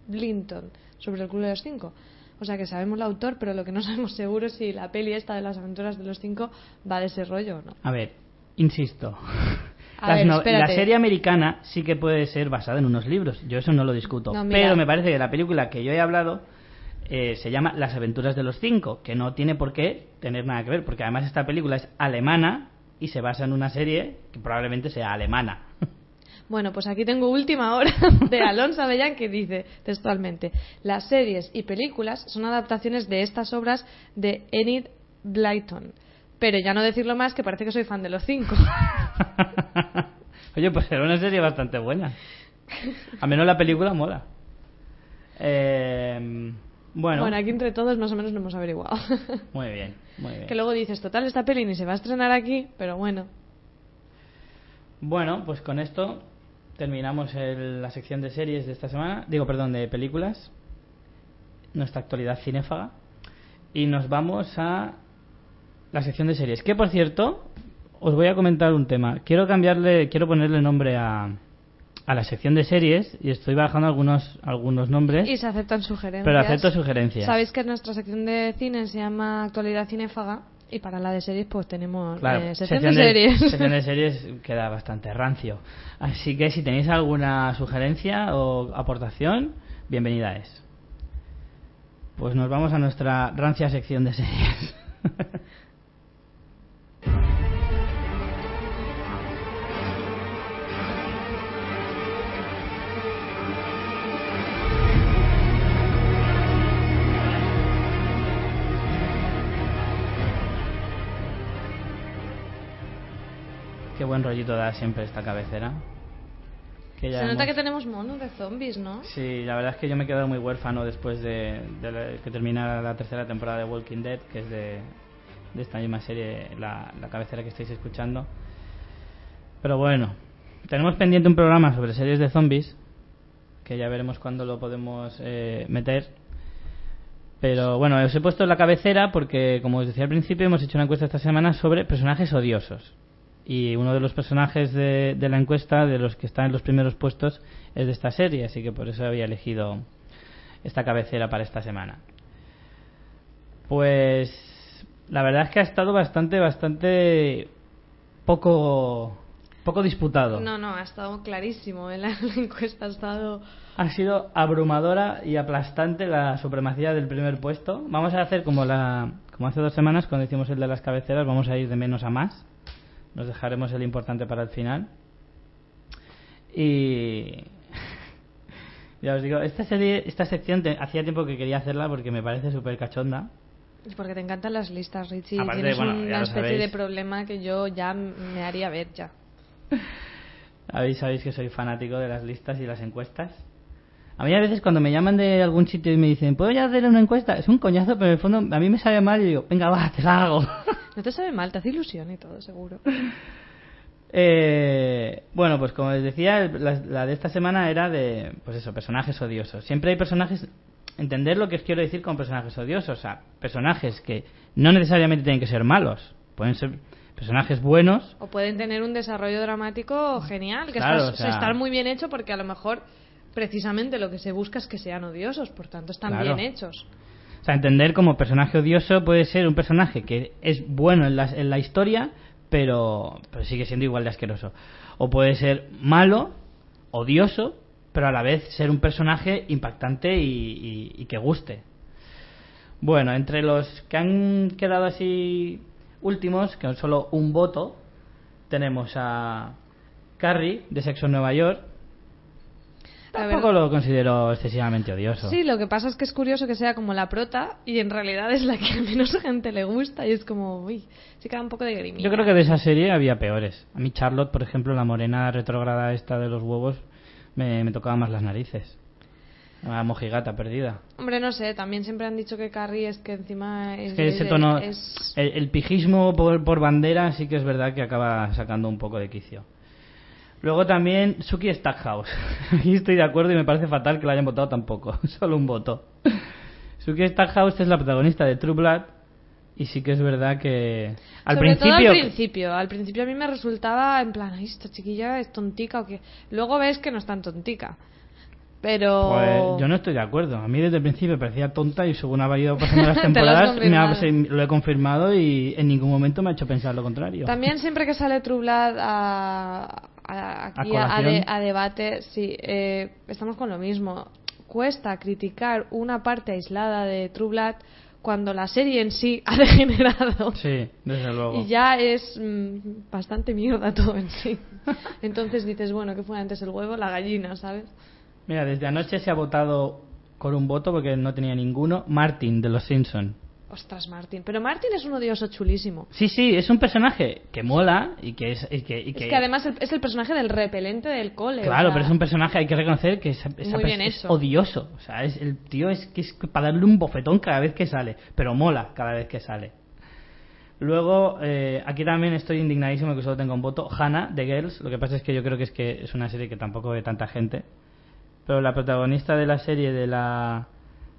Blinton sobre el Club de los Cinco. O sea que sabemos el autor, pero lo que no *laughs* sabemos seguro es si la peli esta de las aventuras de los cinco va de ese rollo o no. A ver, insisto. A Las ver, no- la serie americana sí que puede ser basada en unos libros, yo eso no lo discuto. No, pero me parece que la película que yo he hablado eh, se llama Las aventuras de los cinco, que no tiene por qué tener nada que ver, porque además esta película es alemana y se basa en una serie que probablemente sea alemana. Bueno, pues aquí tengo última hora *laughs* de Alonso Avellán que dice textualmente: Las series y películas son adaptaciones de estas obras de Enid Blyton. Pero ya no decirlo más, que parece que soy fan de los cinco. *laughs* Oye, pues era una serie bastante buena. Al menos la película mola. Eh, bueno, Bueno, aquí entre todos más o menos lo hemos averiguado. *laughs* muy bien, muy bien. que luego dices, total, esta peli ni se va a estrenar aquí, pero bueno. Bueno, pues con esto terminamos el- la sección de series de esta semana, digo, perdón, de películas, nuestra actualidad cinéfaga, y nos vamos a la sección de series. Que por cierto, os voy a comentar un tema. Quiero cambiarle, quiero ponerle nombre a, a la sección de series y estoy bajando algunos algunos nombres, Y se aceptan sugerencias. pero acepto sugerencias. Sabéis que nuestra sección de cine se llama Actualidad Cinéfaga y para la de series pues tenemos Claro, eh, sección, de series. *laughs* sección de *laughs* series queda bastante rancio. Así que si tenéis alguna sugerencia o aportación, bienvenida es. Pues nos vamos a nuestra rancia sección de series. *laughs* Qué buen rollito da siempre esta cabecera. Que Se nota que tenemos mono de zombies, ¿no? Sí, la verdad es que yo me he quedado muy huérfano después de, que terminara la tercera temporada de Walking Dead, que es de, de esta misma serie, la, la cabecera que estáis escuchando. Pero bueno, tenemos pendiente un programa sobre series de zombies, que ya veremos cuándo lo podemos eh, meter. Pero bueno, os he puesto la cabecera porque, como os decía al principio, hemos hecho una encuesta esta semana sobre personajes odiosos. Y uno de los personajes de, de la encuesta, de los que están en los primeros puestos, es de esta serie, así que por eso había elegido esta cabecera para esta semana. Pues la verdad es que ha estado bastante, bastante poco poco disputado. No, no, ha estado clarísimo. En ¿eh? *laughs* la encuesta ha estado. Ha sido abrumadora y aplastante la supremacía del primer puesto. Vamos a hacer como la como hace dos semanas cuando hicimos el de las cabeceras, vamos a ir de menos a más. Nos dejaremos el importante para el final. Y *laughs* ya os digo, esta serie, esta sección hacía tiempo que quería hacerla porque me parece súper cachonda. Porque te encantan las listas, Richie. Tienes una especie de problema que yo ya me haría ver ya. *laughs* ¿Sabéis, sabéis que soy fanático de las listas y las encuestas. A mí a veces cuando me llaman de algún sitio y me dicen, ¿puedo ya hacer una encuesta? Es un coñazo, pero en el fondo a mí me sabe mal y digo, venga, va, te la hago. *laughs* No te sabe mal, te hace ilusión y todo, seguro. *laughs* Eh, bueno, pues como les decía, la, de esta semana era de, pues eso, personajes odiosos. Siempre hay personajes, entender lo que os quiero decir con personajes odiosos, o sea, personajes que no necesariamente tienen que ser malos, pueden ser personajes buenos. O pueden tener un desarrollo dramático genial, que está, estar muy bien hecho porque a lo mejor precisamente lo que se busca es que sean odiosos, por tanto están bien hechos. O sea, entender como personaje odioso puede ser un personaje que es bueno en la, en la historia, pero, pero sigue siendo igual de asqueroso. O puede ser malo, odioso, pero a la vez ser un personaje impactante y que guste. Bueno, entre los que han quedado así últimos, que son solo un voto, tenemos a Carrie, de Sexo en Nueva York. Tampoco lo considero excesivamente odioso. Sí, lo que pasa es que es curioso que sea como la prota y en realidad es la que *laughs* a menos gente le gusta y es como, uy, sí queda un poco de grimilla. Yo creo que de esa serie había peores. A mí Charlotte, por ejemplo, la morena retrograda esta de los huevos, me, me tocaba más las narices. La mojigata perdida. Hombre, no sé, también siempre han dicho que Carrie es que encima es... que ese tono, El, pijismo por, por, bandera sí que es verdad que acaba sacando un poco de quicio. Luego también Suki Stackhouse. *laughs* Aquí estoy de acuerdo y me parece fatal que la hayan votado tampoco. *laughs* Solo un voto. Suki Stackhouse es la protagonista de True Blood y sí que es verdad que al principio al principio al principio a mí me resultaba en plan esta chiquilla es tontica o que luego ves que no es tan tontica pero... Pues yo no estoy de acuerdo. A mí desde el principio me parecía tonta y según ha ido pasando las *laughs* temporadas me lo he confirmado y en ningún momento me ha hecho pensar lo contrario. También siempre que sale True a, aquí a, debate, sí, eh, estamos con lo mismo. Cuesta criticar una parte aislada de True cuando la serie en sí *laughs* ha degenerado. Sí, desde luego. Y ya es mm, bastante mierda todo en sí. Entonces dices, bueno, ¿qué fue antes el huevo? La gallina, ¿sabes? Mira, desde anoche se ha votado con un voto porque no tenía ninguno. Martin de los Simpson. Ostras, Martin. Pero Martin es un odioso chulísimo. Sí, sí, es un personaje que mola y que es. Y que, Es que además es el personaje del repelente del cole. Claro, pero es un personaje, hay que reconocer que es, es odioso. O sea, es, el tío es que es para darle un bofetón cada vez que sale. Pero mola cada vez que sale. Luego, eh, aquí también estoy indignadísimo que solo tengo un voto. Hannah, de Girls. Lo que pasa es que yo creo que es que es una serie que tampoco ve tanta gente pero la protagonista de la serie de la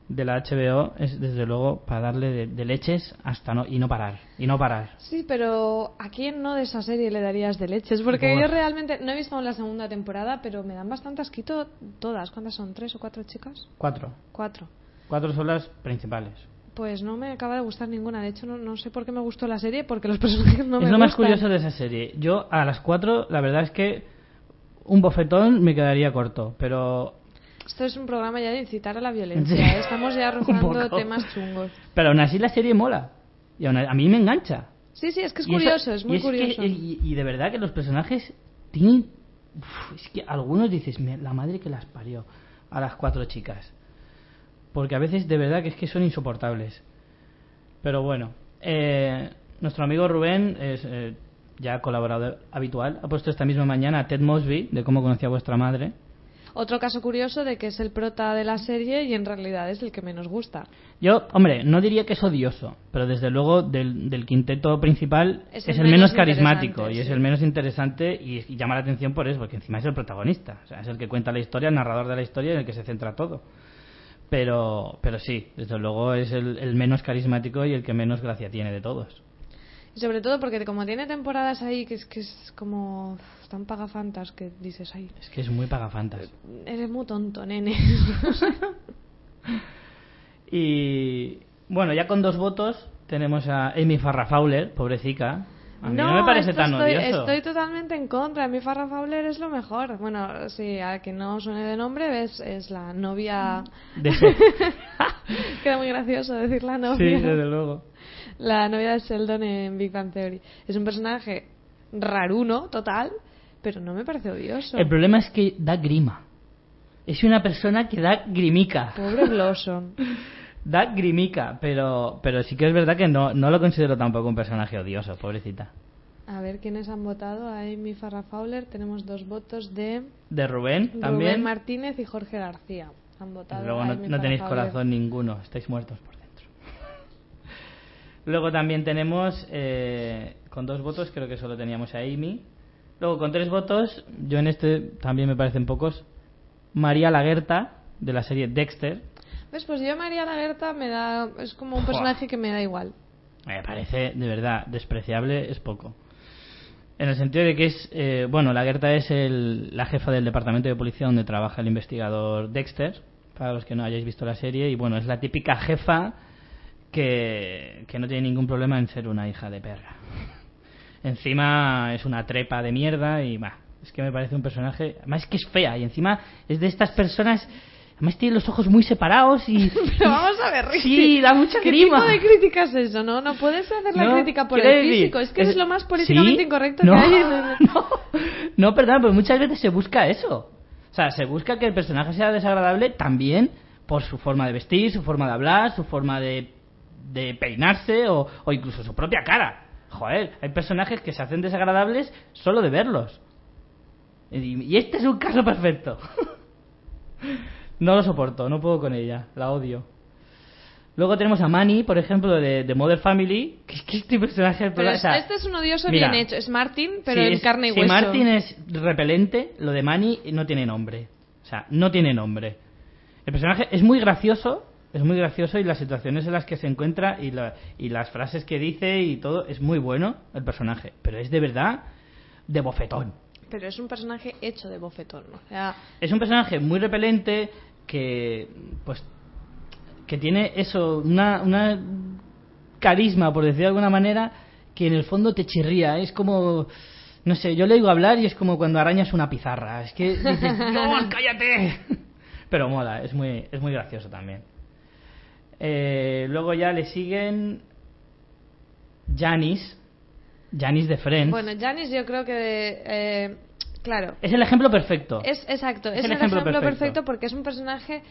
de la HBO es desde luego para darle de, leches hasta no y no parar y no parar. Sí pero a quién no de esa serie le darías de leches porque yo realmente no he visto la segunda temporada pero me dan bastante asquito todas. Cuántas son tres o cuatro chicas cuatro. Cuatro. Cuatro son las principales. Pues no me acaba de gustar ninguna. De hecho, no, no sé por qué me gustó la serie, porque los *laughs* personajes no me gustan. Es lo más curioso de esa serie. Yo, a las cuatro, la verdad es que un bofetón me quedaría corto, pero esto es un programa ya de incitar a la violencia. ¿eh? Estamos ya *laughs* rozando temas chungos. Pero aún así la serie mola. Y a, mí me engancha. Sí, sí, es que es curioso, es muy curioso. y, de verdad que los personajes tienen... es que algunos dices, la madre que las parió a las cuatro chicas. Porque a veces de verdad que es que son insoportables. Pero bueno, eh, nuestro amigo Rubén es, eh, ya colaborador habitual, ha puesto esta misma mañana a Ted Mosby, de cómo conocía a vuestra madre. Otro caso curioso de que es el prota de la serie y en realidad es el que menos gusta. Yo, hombre, no diría que es odioso, pero desde luego del, del quinteto principal Es es el menos menos carismático y es el menos interesante y, y llama la atención por eso, porque encima es el protagonista, o sea, es el que cuenta la historia, el narrador de la historia en el que se centra todo. Pero, pero sí, desde luego es el, el menos carismático y el que menos gracia tiene de todos. Sobre todo porque como tiene temporadas ahí que es que es como tan pagafantas que dices, ay, Es que es muy pagafantas. eres muy tonto, nene. *laughs* Y bueno, ya con dos votos tenemos a Amy Farrah Fowler, pobrecita. A mí no, me parece tan estoy, odioso. Estoy totalmente en contra. Mi Farrah Fowler es lo mejor. Bueno, sí, a que no suene de nombre, ves, es la novia. De- *laughs* Queda muy gracioso decir la sí, novia. desde luego. La novia de Sheldon en Big Bang Theory. Es un personaje raruno, total, pero no me parece odioso. El problema es que da grima. Es una persona que da grimica. Pobre Blossom. *laughs* Da grimica, pero, pero sí que es verdad que no, no lo considero tampoco un personaje odioso, pobrecita. A ver quiénes han votado a Amy Farrah Fowler. Tenemos dos votos de De Rubén Rubén también. Martínez y Jorge García. Han votado Luego no, no tenéis corazón ninguno, estáis muertos por. Luego también tenemos, eh, con dos votos, creo que solo teníamos a Amy. Luego con tres votos, yo en este también me parecen pocos, María Laguerta, de la serie Dexter. ¿Ves? Pues yo María Lagerta me da... Es como un Joder. personaje que me da igual. Me parece, de verdad, despreciable, es poco. En el sentido de que es, eh, bueno, Laguerta es el- la jefa del departamento de policía donde trabaja el investigador Dexter, para los que no hayáis visto la serie, y bueno, es la típica jefa que, que no tiene ningún problema en ser una hija de perra. Encima es una trepa de mierda y va, es que me parece un personaje, además es que es fea y encima es de estas personas, además tiene los ojos muy separados y... *laughs* Pero vamos a ver, Ricky. Sí, da mucha ¿Qué grima. tipo de crítica es eso? No, no puedes hacer la No, crítica por el decir, físico. Es que es, es- lo más políticamente ¿Sí? incorrecto no, que hay. en *laughs* el- No, no, perdón, pero muchas veces se busca eso. O sea, se busca que el personaje sea desagradable también por su forma de vestir, su forma de hablar, su forma de, de peinarse o, o incluso su propia cara. Joder, hay personajes que se hacen desagradables solo de verlos. Y, este es un caso perfecto. *laughs* No lo soporto, no puedo con ella, la odio. Luego tenemos a Manny, por ejemplo, de, de Mother Family, que es que este personaje... Pero o es- sea, este es un odioso mira, bien hecho. Es Martin, pero si en es- carne y si hueso. Martin es repelente, lo de Manny no tiene nombre. O sea, no tiene nombre. El personaje es muy gracioso, es muy gracioso y las situaciones en las que se encuentra y, la- y las frases que dice y todo es muy bueno el personaje. Pero es de verdad de bofetón. Pero es un personaje hecho de bofetón. ¿no? O sea, Es un personaje muy repelente que, pues, que tiene eso, una, una carisma, por decir de alguna manera, que en el fondo te chirría. Es como, no sé, yo le oigo hablar y es como cuando arañas una pizarra. Es que dices, *laughs* ¡No, cállate! Pero mola, es muy, es muy gracioso también. Eh, luego ya le siguen Janis, Janis de Friends. bueno, Janis yo creo que... eh, claro. es el ejemplo perfecto. Es, exacto, Es es, el el ejemplo ejemplo, perfecto. perfecto. porque es un personaje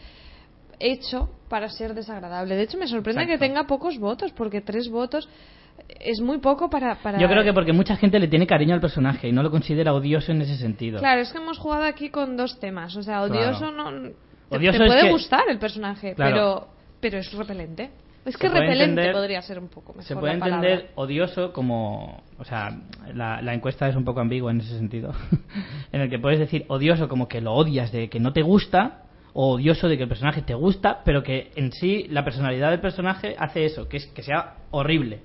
hecho para ser desagradable. De hecho, me sorprende Exacto. que tenga pocos votos, porque tres votos es muy poco para... para... Yo creo que porque mucha gente le tiene cariño al personaje y no lo considera odioso en ese sentido. Claro, es que hemos jugado aquí con dos temas. O sea, odioso Claro. no... Te, Odioso te es puede que- gustar el personaje, Claro. pero, pero es repelente. Es que repelente entender- podría ser un poco mejor Se puede entender odioso como. O sea, la, la encuesta es un poco ambigua en ese sentido. *laughs* en el que puedes decir odioso como que lo odias de que no te gusta, o odioso de que el personaje te gusta, pero que en sí la personalidad del personaje hace eso, que es que sea horrible.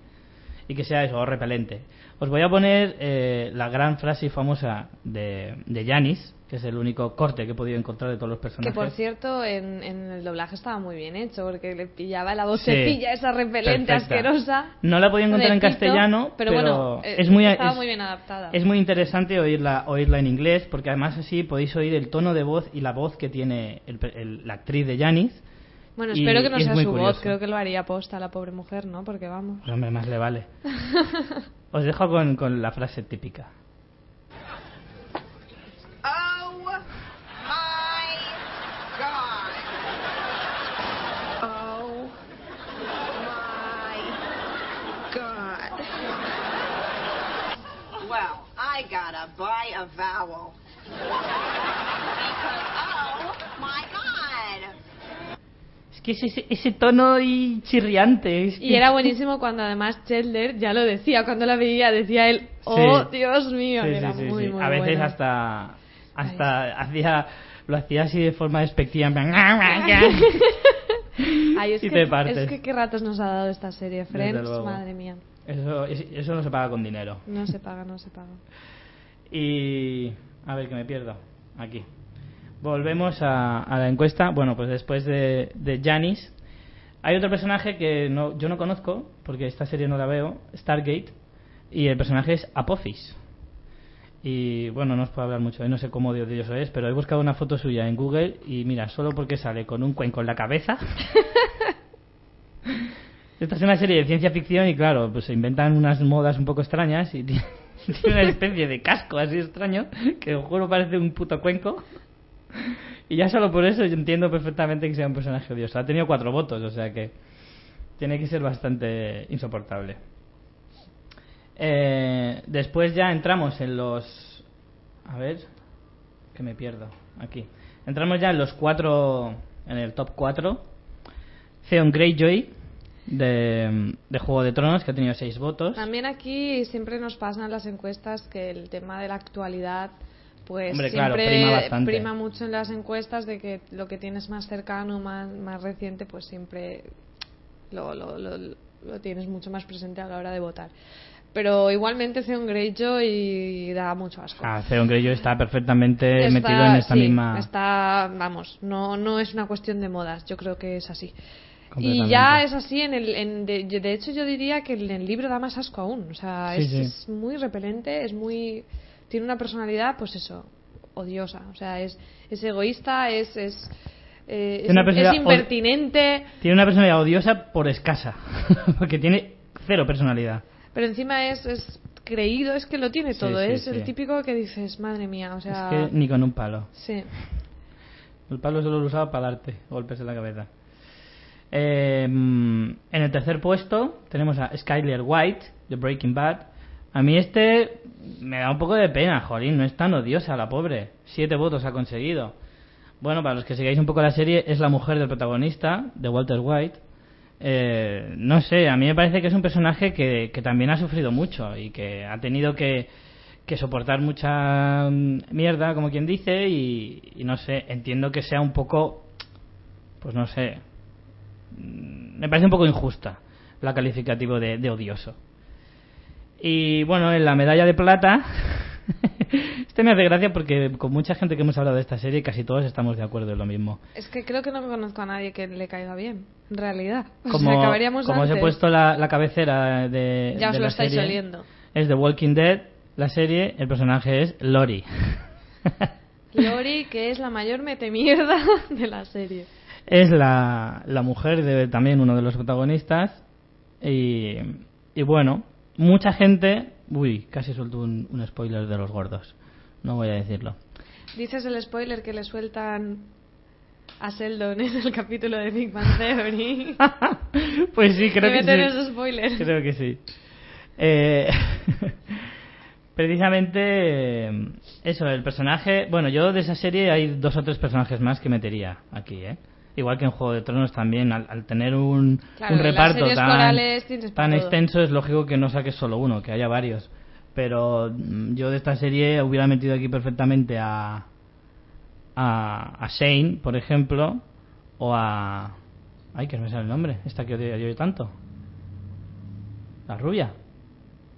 Y que sea eso, o repelente. Os voy a poner eh, la gran frase famosa de, de Janis, que es el único corte que he podido encontrar de todos los Que personajes. por cierto, en, en el doblaje estaba muy bien hecho, porque le pillaba la vocecilla Sí, esa repelente, perfecta. asquerosa. No la podía encontrar en Tito, castellano, pero, pero, bueno, eh, es muy estaba es- muy bien adaptada. Es muy interesante oírla, oírla en inglés, porque además así podéis oír el tono de voz y la voz que tiene el- el- la actriz de Janis. Bueno, espero que no sea su curioso. voz, creo que lo haría posta la pobre mujer, ¿no? Porque vamos. Pues hombre, más le vale. *laughs* Os dejo con, con la frase típica. Oh my God. Oh my God. Well, I gotta buy a vowel. Because, oh my god. Es que es ese, ese tono y chirriante. es Y era buenísimo cuando además Chandler ya lo decía, cuando la veía decía él, oh Dios mío, Sí, era muy, sí. muy A veces bueno. hasta hasta hacía lo hacía así de forma despectiva en plan *laughs* Ay, es, y que, te partes. es que qué ratos nos ha dado esta serie, Friends, madre mía. Eso, es- eso no se paga con dinero No se paga, no se paga. *laughs* y a ver que me pierdo aquí volvemos a, a la encuesta bueno pues después de, de Janice hay otro personaje que no, yo no conozco porque esta serie no la veo Stargate y el personaje es Apophis y bueno, no os puedo hablar mucho, ¿eh? no sé cómo odioso es, pero he buscado una foto suya en Google y mira, solo porque sale con un cuenco en la cabeza. *laughs* Esta es una serie de ciencia ficción y claro, pues se inventan unas modas un poco extrañas y *laughs* tiene una especie de casco así extraño que os juro parece un puto cuenco. Y ya solo por eso yo entiendo perfectamente que sea un personaje odioso. Ha tenido cuatro votos, o sea que tiene que ser bastante insoportable. Eh, después ya entramos en los... A ver, que me pierdo aquí. Entramos ya en los cuatro, en el top 4. Theon Greyjoy, de, de Juego de Tronos, que ha tenido seis votos. También aquí siempre nos pasan las encuestas que el tema de la actualidad pues Hombre, claro, siempre prima bastante. prima mucho en las encuestas de que lo que tienes más cercano, más, más reciente, pues siempre lo, lo, lo, lo tienes mucho más presente a la hora de votar. Pero igualmente Theon Greyjoy da mucho asco. Ah, Theon Greyjoy está perfectamente Está- metido en esta sí, misma... Está, vamos, no, no es una cuestión de modas, yo creo que es así. Y ya es así, en el, en de, hecho yo diría que en el libro da más asco aún. O sea, Sí, es, sí. es muy repelente, es muy... Tiene una personalidad, pues eso, odiosa. O sea, es, es egoísta, es... es eh, es, impertinente, Tiene una personalidad odiosa por escasa, *laughs* porque tiene cero personalidad. pero encima es, es creído, es que lo tiene todo. sí, es el típico que dices, madre mía, o sea... Es que ni con un palo. Sí. El palo solo lo usaba para darte golpes en la cabeza. Eh, en el tercer puesto tenemos a Skyler White, de Breaking Bad. A mí este me da un poco de pena, jolín, no es tan odiosa la pobre. Siete votos ha conseguido. Bueno, para los que sigáis un poco la serie, es la mujer del protagonista, de Walter White. Eh, no sé, a mí me parece que es un personaje que, también ha sufrido mucho y que ha tenido que, soportar mucha mm, mierda, como quien dice, y, y no sé, entiendo que sea un poco, pues no sé, me parece un poco injusta la calificativo de, de odioso. Y bueno, en la medalla de plata, *laughs* este me hace gracia porque con mucha gente que hemos hablado de esta serie casi todos estamos de acuerdo en lo mismo. Es que creo que no conozco a nadie que le caiga bien, en realidad. *laughs* O Como, sea, acabaríamos como os he puesto la, la cabecera de, Ya os de lo la estáis serie, oliendo. es The Walking Dead, la serie, el personaje es Lori. *laughs* Lori, que es la mayor metemierda de la serie. Es la, la mujer de también uno de los protagonistas y, y bueno, mucha gente... Uy, casi suelto un, un spoiler de los gordos. No voy a decirlo. Dices el spoiler que le sueltan a Sheldon en el capítulo de Big Bang Theory. *laughs* pues sí, creo que sí. esos spoilers. Creo que sí. Eh, *laughs* precisamente eso, el personaje. Bueno, yo de esa serie hay dos o tres personajes más que metería aquí, ¿eh? Igual que en Juego de Tronos también, al, al tener un, Claro, reparto tan, corales tan extenso, es lógico que no saques solo uno, que haya varios. Pero mm, yo de esta serie hubiera metido aquí perfectamente a, a, a Shane, por ejemplo, o a. Ay, que no me sale el nombre, esta que odio yo tanto. La rubia.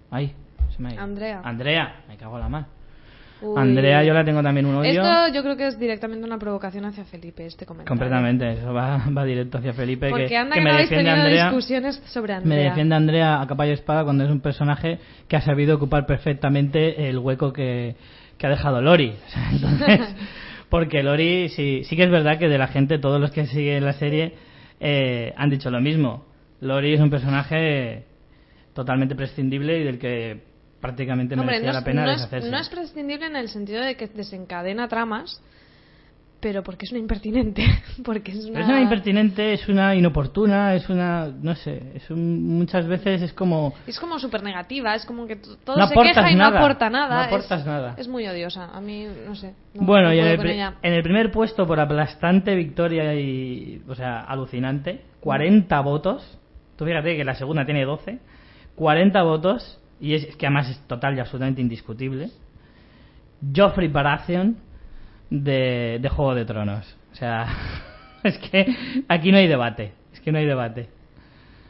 Ay, se me ha ido. Andrea. Andrea, me cago en la mar. Uy. Andrea, yo la tengo también un odio. Esto yo creo que es directamente una provocación hacia Felipe, este comentario. Completamente, eso va, va directo hacia Felipe. Porque que, anda que que, me no defiende Andrea. discusiones sobre Andrea. Me defiende Andrea a capa y espada cuando es un personaje que ha sabido ocupar perfectamente el hueco que, que ha dejado Lori. *laughs* Entonces, *laughs* porque Lori, sí, sí que es verdad que de la gente, todos los que siguen la serie, eh, han dicho lo mismo. Lori es un personaje totalmente prescindible y del que prácticamente Hombre, merecía no, la pena es, no es- deshacerse. no es prescindible en el sentido de que desencadena tramas, pero porque es una impertinente. *laughs* porque es una... Pero es una impertinente, es una inoportuna, es una. No sé, es un- muchas veces es como. Es como súper negativa, es como que todo No se queja y nada, no aporta nada. no es- aportas nada. Es muy odiosa. A mí, no sé. no- Bueno, no y en el, en el primer puesto, por aplastante victoria y. O sea, alucinante, 40 votos. Tú fíjate que la segunda tiene 12. 40 votos, y es, que además es total y absolutamente indiscutible. Joffrey Baratheon de, de Juego de Tronos. O sea, *laughs* es que aquí no hay debate. Es que no hay debate.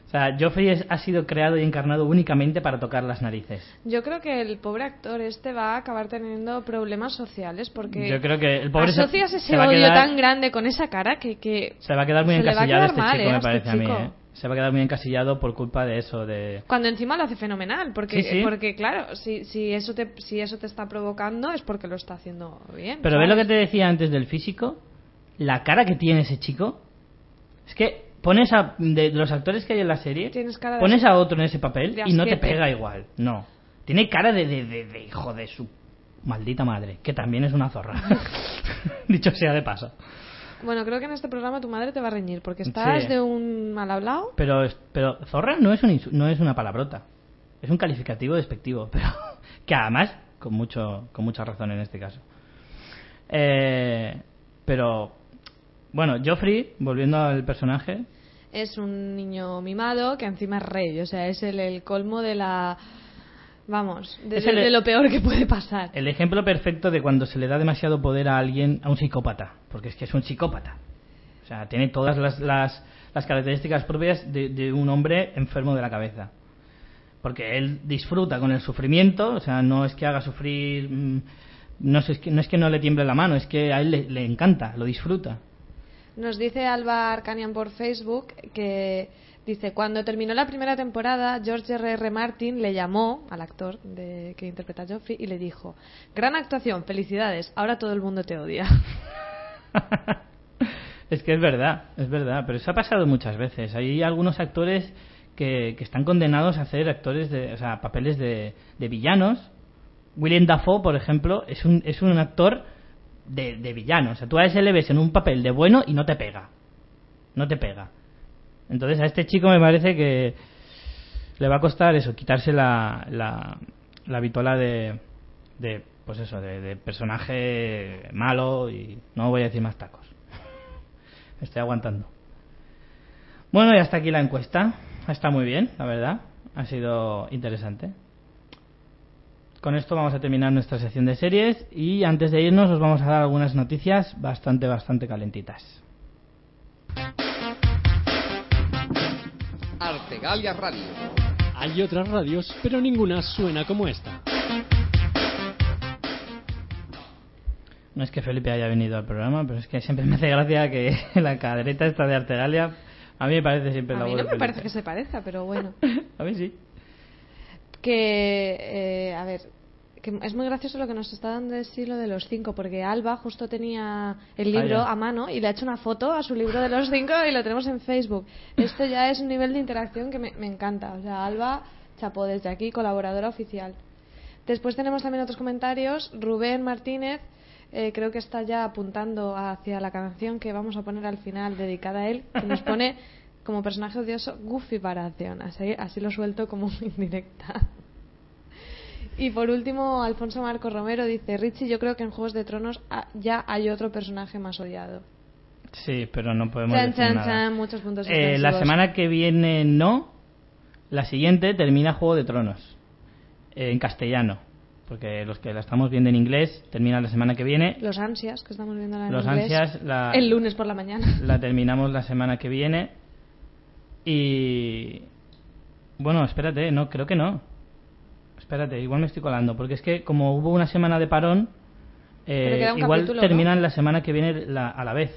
O sea, Joffrey es- ha sido creado y encarnado únicamente para tocar las narices. Yo creo que el pobre actor este va a acabar teniendo problemas sociales porque Yo creo que el pobre se- asocias ese se va a odio quedar- tan grande con esa cara que, que Se va a quedar muy Se encasillado este chico, ¿eh? me este parece a mí. ¿eh? Se va a quedar muy encasillado por culpa de eso, de... cuando encima lo hace fenomenal porque Sí, sí. porque claro si, si eso te si eso te está provocando es porque lo está haciendo bien Pero ves lo que ¿sabes? te decía antes del físico, la cara que tiene ese chico, es que pones a de los actores que hay en la serie, cara pones a otro en ese papel y no te pega igual. No, tiene cara de, de- de hijo de su maldita madre, que también es una zorra. *laughs* *laughs* Dicho sea de paso. Bueno creo que en este programa tu madre te va a reñir porque estás Sí. de un mal hablado Pero, pero zorra no es, un no es una palabrota. Es un calificativo despectivo, *laughs* pero que además, con, mucho, con mucha razón en este caso. Eh, pero, bueno, Joffrey, volviendo al personaje, es un niño mimado que encima es rey o sea es el, el colmo de la vamos de, Es el- de lo peor que puede pasar el ejemplo perfecto de cuando se le da demasiado poder a alguien, a un psicópata, porque es que es un psicópata. O sea, tiene todas las, las, las características propias de, de un hombre enfermo de la cabeza. Porque él disfruta con el sufrimiento, o sea, no es que haga sufrir, mm, no es que no, es que no le tiemble la mano, es que a él le, le encanta, lo disfruta. Nos dice Alba Arcanian por Facebook que dice cuando terminó la primera temporada George R. R. Martin le llamó al actor de, que interpreta a Joffrey y le dijo gran actuación, felicidades, ahora todo el mundo te odia. *laughs* Es que es verdad, es verdad, pero eso ha pasado muchas veces. Hay algunos actores que, que están condenados a hacer actores de, o sea, papeles de, de villanos. William Dafoe, por ejemplo, es un, es un actor de, de villano. O sea, tú a ese le ves en un papel de bueno y no te pega. No te pega. Entonces a este chico me parece que le va a costar eso, quitarse la, la, la vitola de, de, pues eso, de, de personaje malo y no voy a decir más tacos. *laughs* Estoy aguantando. Bueno, y hasta aquí la encuesta. Está muy bien, la verdad. Ha sido interesante. Con esto vamos a terminar nuestra sección de series y antes de irnos os vamos a dar algunas noticias bastante, bastante calentitas. Artegalia Radio. Hay otras radios, pero ninguna suena como esta. No es que Felipe haya venido al programa, pero es que siempre me hace gracia que *laughs* la cadreta esta de Artegalia a mí me parece siempre A la mí voz no de me parece que se parezca, pero bueno. *laughs* A mí sí. que eh, a ver que es muy gracioso lo que nos está dando de sí lo de los cinco porque Alba justo tenía el libro Vaya. a mano y le ha hecho una foto a su libro de los cinco y lo tenemos en Facebook. Esto ya es un nivel de interacción que me, me encanta. O sea Alba chapó desde aquí colaboradora oficial. Después tenemos también otros comentarios. Rubén Martínez eh, creo que está ya apuntando hacia la canción que vamos a poner al final dedicada a él que nos pone *laughs* como personaje odioso Goofy Baratheon así, así lo suelto como *laughs* indirecta y por último, Alfonso Marcos Romero dice, Richie, yo creo que en Juegos de Tronos ya hay otro personaje más odiado. Sí, pero no podemos Chan, decir chan, nada. chan, muchos puntos Eh, la semana que viene no. La siguiente termina Juego de Tronos. eh, en castellano. Porque los que la estamos viendo en inglés termina la semana que viene. Los ansias, que estamos viendo en Los inglés, ansias la, el lunes por la mañana. *laughs* la terminamos la semana que viene. Y. Bueno, espérate, no, creo que no. Espérate, igual me estoy colando. Porque es que como hubo una semana de parón, eh, igual capítulo, terminan la semana que viene la- a la vez.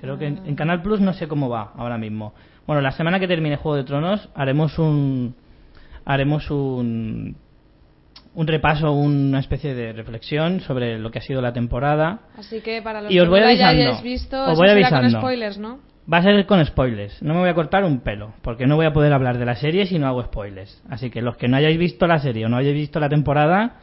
Creo que en, Ah. en Canal Plus no sé cómo va ahora mismo. Bueno, la semana que termine Juego de Tronos haremos un haremos un un repaso, una especie de reflexión sobre lo que ha sido la temporada. Así que para los Y os que voy avisando. hayáis visto, Os voy avisando. con spoilers, ¿no? Va a ser con spoilers. No me voy a cortar un pelo, porque no voy a poder hablar de la serie si no hago spoilers. Así que los que no hayáis visto la serie o no hayáis visto la temporada,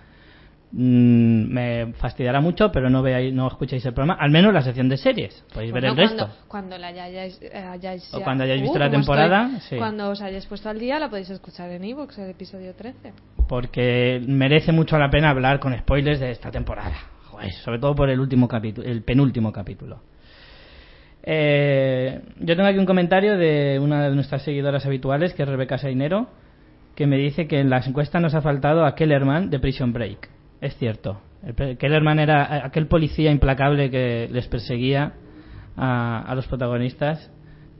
mm, me fastidiará mucho, pero no veáis, no escuchéis el programa, al menos la sección de series. Podéis ver el Bueno, resto. Cuando, cuando la hayáis, eh, hayáis O ya- cuando hayáis Uh, visto la ¿cómo temporada, sí. Cuando os hayáis puesto al día la podéis escuchar en iVoox, el episodio 13. porque merece mucho la pena hablar con spoilers de esta temporada. Joder, sobre todo por el último capítulo, el penúltimo capítulo. Eh, yo tengo aquí un comentario de una de nuestras seguidoras habituales, que es Rebeca Sainero, que me dice que en las encuestas nos ha faltado a Kellerman de Prison Break. Es cierto. El Kellerman era aquel policía implacable que les perseguía a, a los protagonistas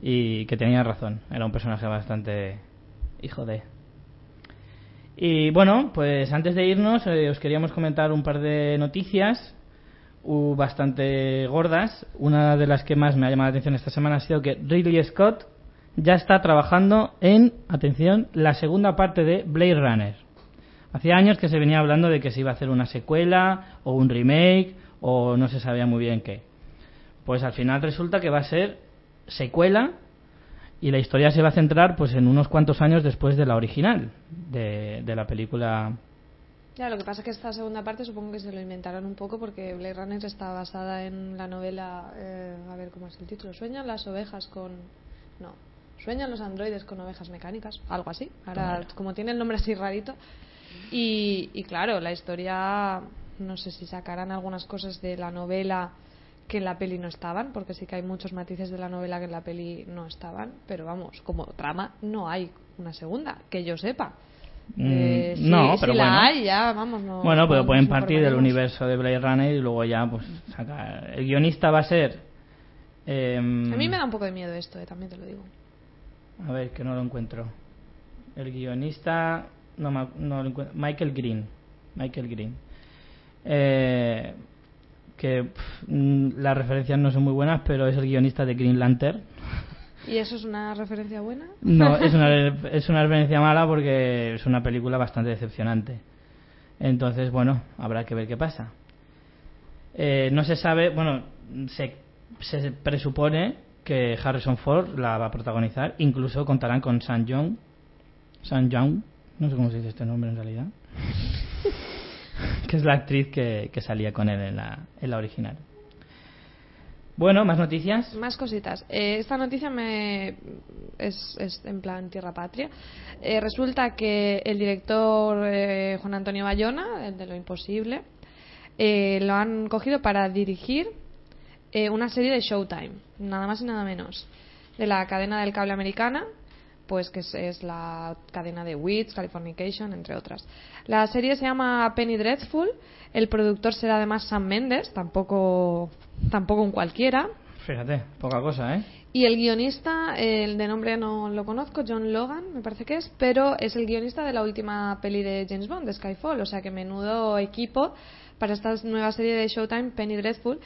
y que tenía razón. Era un personaje bastante hijo de. Y bueno, pues antes de irnos eh, os queríamos comentar un par de noticias bastante gordas. Una de las que más me ha llamado la atención esta semana ha sido que Ridley Scott ya está trabajando en, atención, la segunda parte de Blade Runner. Hacía años que se venía hablando de que se iba a hacer una secuela o un remake o no se sabía muy bien qué. Pues al final resulta que va a ser secuela y la historia se va a centrar pues en unos cuantos años después de la original de, de la película Ya, lo que pasa es que esta segunda parte supongo que se lo inventaron un poco porque Blade Runner está basada en la novela, eh, a ver cómo es el título, Sueñan las ovejas con... No, Sueñan los androides con ovejas mecánicas, algo así. Ahora, como tiene el nombre así rarito. Y, y claro, la historia, no sé si sacarán algunas cosas de la novela que en la peli no estaban, porque sí que hay muchos matices de la novela que en la peli no estaban, pero vamos, como trama no hay una segunda, que yo sepa. Mm, Eh, sí, no, si pero la bueno. hay, ya, vamos, no. Bueno, pero no pueden partir del universo de Blade Runner y luego ya pues sacar. El guionista va a ser. em, A mí me da un poco de miedo esto, eh, también te lo digo. A ver, que no lo encuentro. El guionista. No, no lo encuentro. Michael Green. Michael Green. Eh, que mm, las referencias no son muy buenas, pero es el guionista de Green Lantern. ¿Y eso es una referencia buena? No, *laughs* es una, es una referencia mala porque es una película bastante decepcionante. Entonces, bueno, habrá que ver qué pasa. Eh, no se sabe, bueno, se, se presupone que Harrison Ford la va a protagonizar. Incluso contarán con San Young. San Young, no sé cómo se dice este nombre en realidad. *laughs* que es la actriz que, que salía con él en la, en la original. Bueno, más noticias. Más cositas. Eh, esta noticia me es, es en plan tierra patria. Eh, resulta que el director eh, Juan Antonio Bayona, el de Lo Imposible, eh, lo han cogido para dirigir eh, una serie de Showtime, nada más y nada menos, de la cadena del cable americana, pues que es, la cadena de Wits, Californication, entre otras. La serie se llama Penny Dreadful. El productor será además Sam Mendes, tampoco, tampoco un cualquiera. Fíjate, poca cosa, ¿eh? Y el guionista, el de nombre no lo conozco, John Logan, me parece que es, pero es el guionista de la última peli de James Bond, de Skyfall, o sea que menudo equipo para esta nueva serie de Showtime, Penny Dreadful,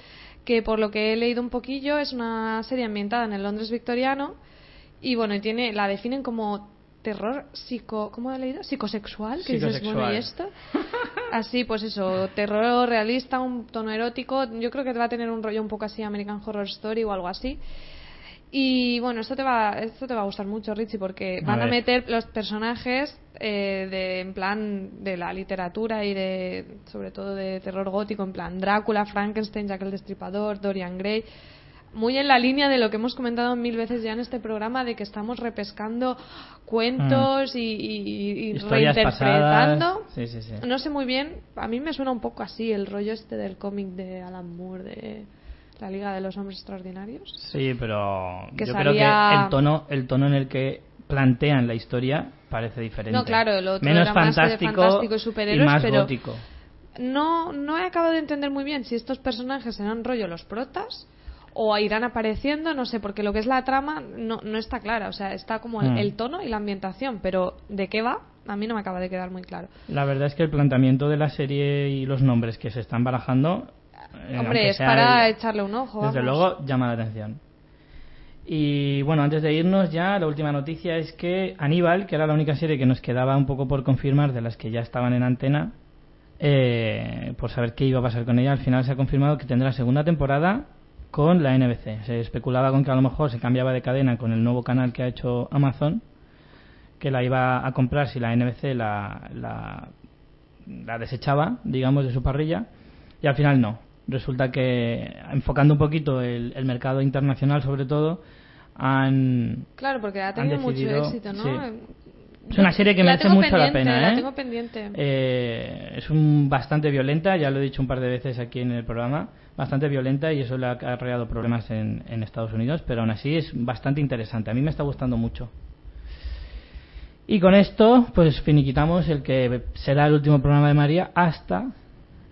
que por lo que he leído un poquillo es una serie ambientada en el Londres victoriano y bueno, tiene la definen como terror psico, ¿cómo he leído? Psicosexual, que dices, bueno, ¿y esto? *laughs* Así, pues eso, terror realista, un tono erótico. Yo creo que va a tener un rollo un poco así American Horror Story o algo así. Y bueno, esto te va, esto te va a gustar mucho, Richie, porque A van a, meter los personajes eh, de, en plan de la literatura y de, sobre todo de terror gótico, en plan Drácula, Frankenstein, Jack el Destripador, Dorian Gray. Muy en la línea de lo que hemos comentado mil veces ya en este programa, de que estamos repescando cuentos y, y- y Mm. Reinterpretando. Sí, sí, sí. No sé muy bien, a mí me suena un poco así el rollo este del cómic de Alan Moore de la Liga de los Hombres Extraordinarios. Sí, pero Que yo creo que el tono, el tono en el que plantean la historia parece diferente. No, claro, el otro Menos era más de fantástico, fantástico y superhéroes, más pero- gótico. No, no he acabado de entender muy bien si estos personajes serán rollo los protas o irán apareciendo, no sé, porque lo que es la trama no, no está clara, o sea, está como el, Mm. el tono y la ambientación, pero ¿de qué va? A mí no me acaba de quedar muy claro. La verdad es que el planteamiento de la serie y los nombres que se están barajando. eh, Hombre, es para el- echarle un ojo. Desde vamos. luego llama la atención. Y bueno, antes de irnos ya, la última noticia es que Aníbal, que era la única serie que nos quedaba un poco por confirmar de las que ya estaban en antena, eh, por saber qué iba a pasar con ella, al final se ha confirmado que tendrá segunda temporada con la NBC. Se especulaba con que a lo mejor se cambiaba de cadena con el nuevo canal que ha hecho Amazon, que la iba a comprar si la NBC la, la la desechaba, digamos, de su parrilla, y al final no. Resulta que, enfocando un poquito el, el mercado internacional sobre todo, han... Claro, porque ha tenido mucho éxito, ¿no? sí. Es una serie que la merece mucho la pena, La ¿eh? tengo pendiente. Eh, es un bastante violenta, ya lo he dicho un par de veces aquí en el programa, bastante violenta y eso le ha acarreado problemas en, en Estados Unidos, pero aún así es bastante interesante. A mí me está gustando mucho. Y con esto, pues finiquitamos el que será el último programa de María hasta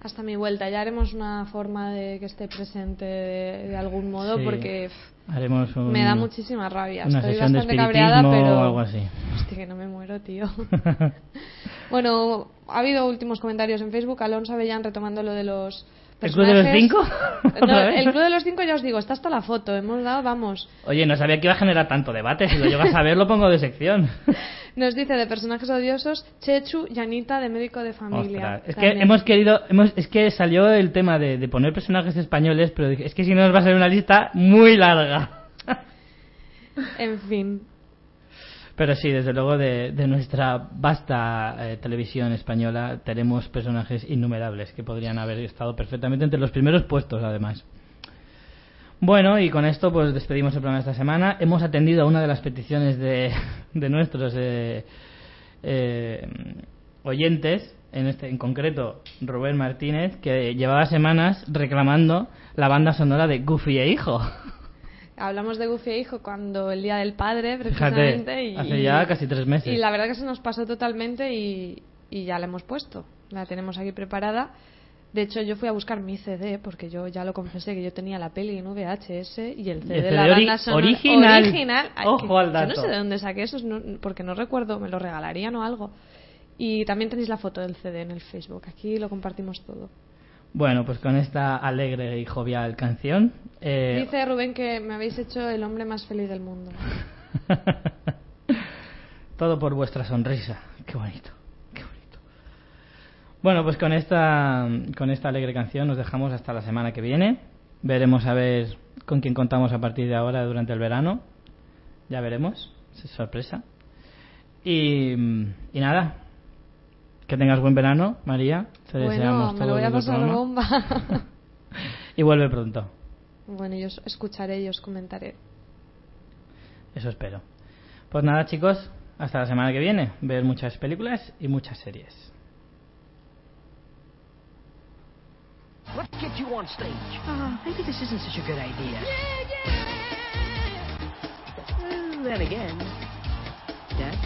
Hasta mi vuelta. Ya haremos una forma de que esté presente de, de algún modo Sí. porque pff, haremos un- me da muchísima rabia. una Estoy bastante cabreada, pero... o algo así. Hostia, que no me muero, tío. *laughs* bueno, ha habido últimos comentarios en Facebook. Alonso Avellán retomando lo de los. ¿El Club de los. Cinco? *laughs* *laughs* No, el Club de los Cinco, ya os digo, está hasta la foto. Hemos dado, vamos. Oye, no sabía que iba a generar tanto debate. Si lo llegas a ver, lo pongo de sección. *laughs* Nos dice de personajes odiosos Chechu y Anita de médico de familia. Ostras, es que hemos querido, hemos, es que salió el tema de, de poner personajes españoles, pero es que si no nos va a salir una lista muy larga. En fin. Pero sí, desde luego de, de nuestra vasta eh, televisión española tenemos personajes innumerables que podrían haber estado perfectamente entre los primeros puestos, además. Bueno, y con esto pues despedimos el programa de esta semana. Hemos atendido a una de las peticiones de, *laughs* de nuestros eh, eh, oyentes, en este en concreto Rubén Martínez, que llevaba semanas reclamando la banda sonora de Goofy e Hijo. *laughs* Hablamos de Goofy e Hijo cuando el Día del Padre, Fíjate, precisamente. y, hace ya casi tres meses. Y la verdad que se nos pasó totalmente y, y ya la hemos puesto. La tenemos aquí preparada. De hecho, yo fui a buscar mi CD porque yo ya lo confesé que yo tenía la peli en VHS y el CD, El de la ori- banda sonora original. original. Ay, Ojo que- al Yo dato. no sé de dónde saqué eso, porque no recuerdo, me lo regalarían o algo. Y también tenéis la foto del CD en el Facebook. Aquí lo compartimos todo. Bueno, pues con esta alegre y jovial canción. eh, Dice Rubén que me habéis hecho el hombre más feliz del mundo. *laughs* Todo por vuestra sonrisa. Qué bonito, qué bonito. Bueno, pues con esta, con esta alegre canción nos dejamos hasta la semana que viene. Veremos a ver con quién contamos a partir de ahora durante el verano. Ya veremos. Es sorpresa. Y, y nada. Que tengas buen verano, María. Te bueno, deseamos me todo lo voy a pasar programa. bomba. *laughs* Y vuelve pronto. bueno, yo os escucharé y os comentaré. Eso espero. Pues nada, chicos, hasta la semana que viene. Ver muchas películas y muchas series. Let's get you on stage. Uh, maybe this isn't such a good idea. Then again, Dad.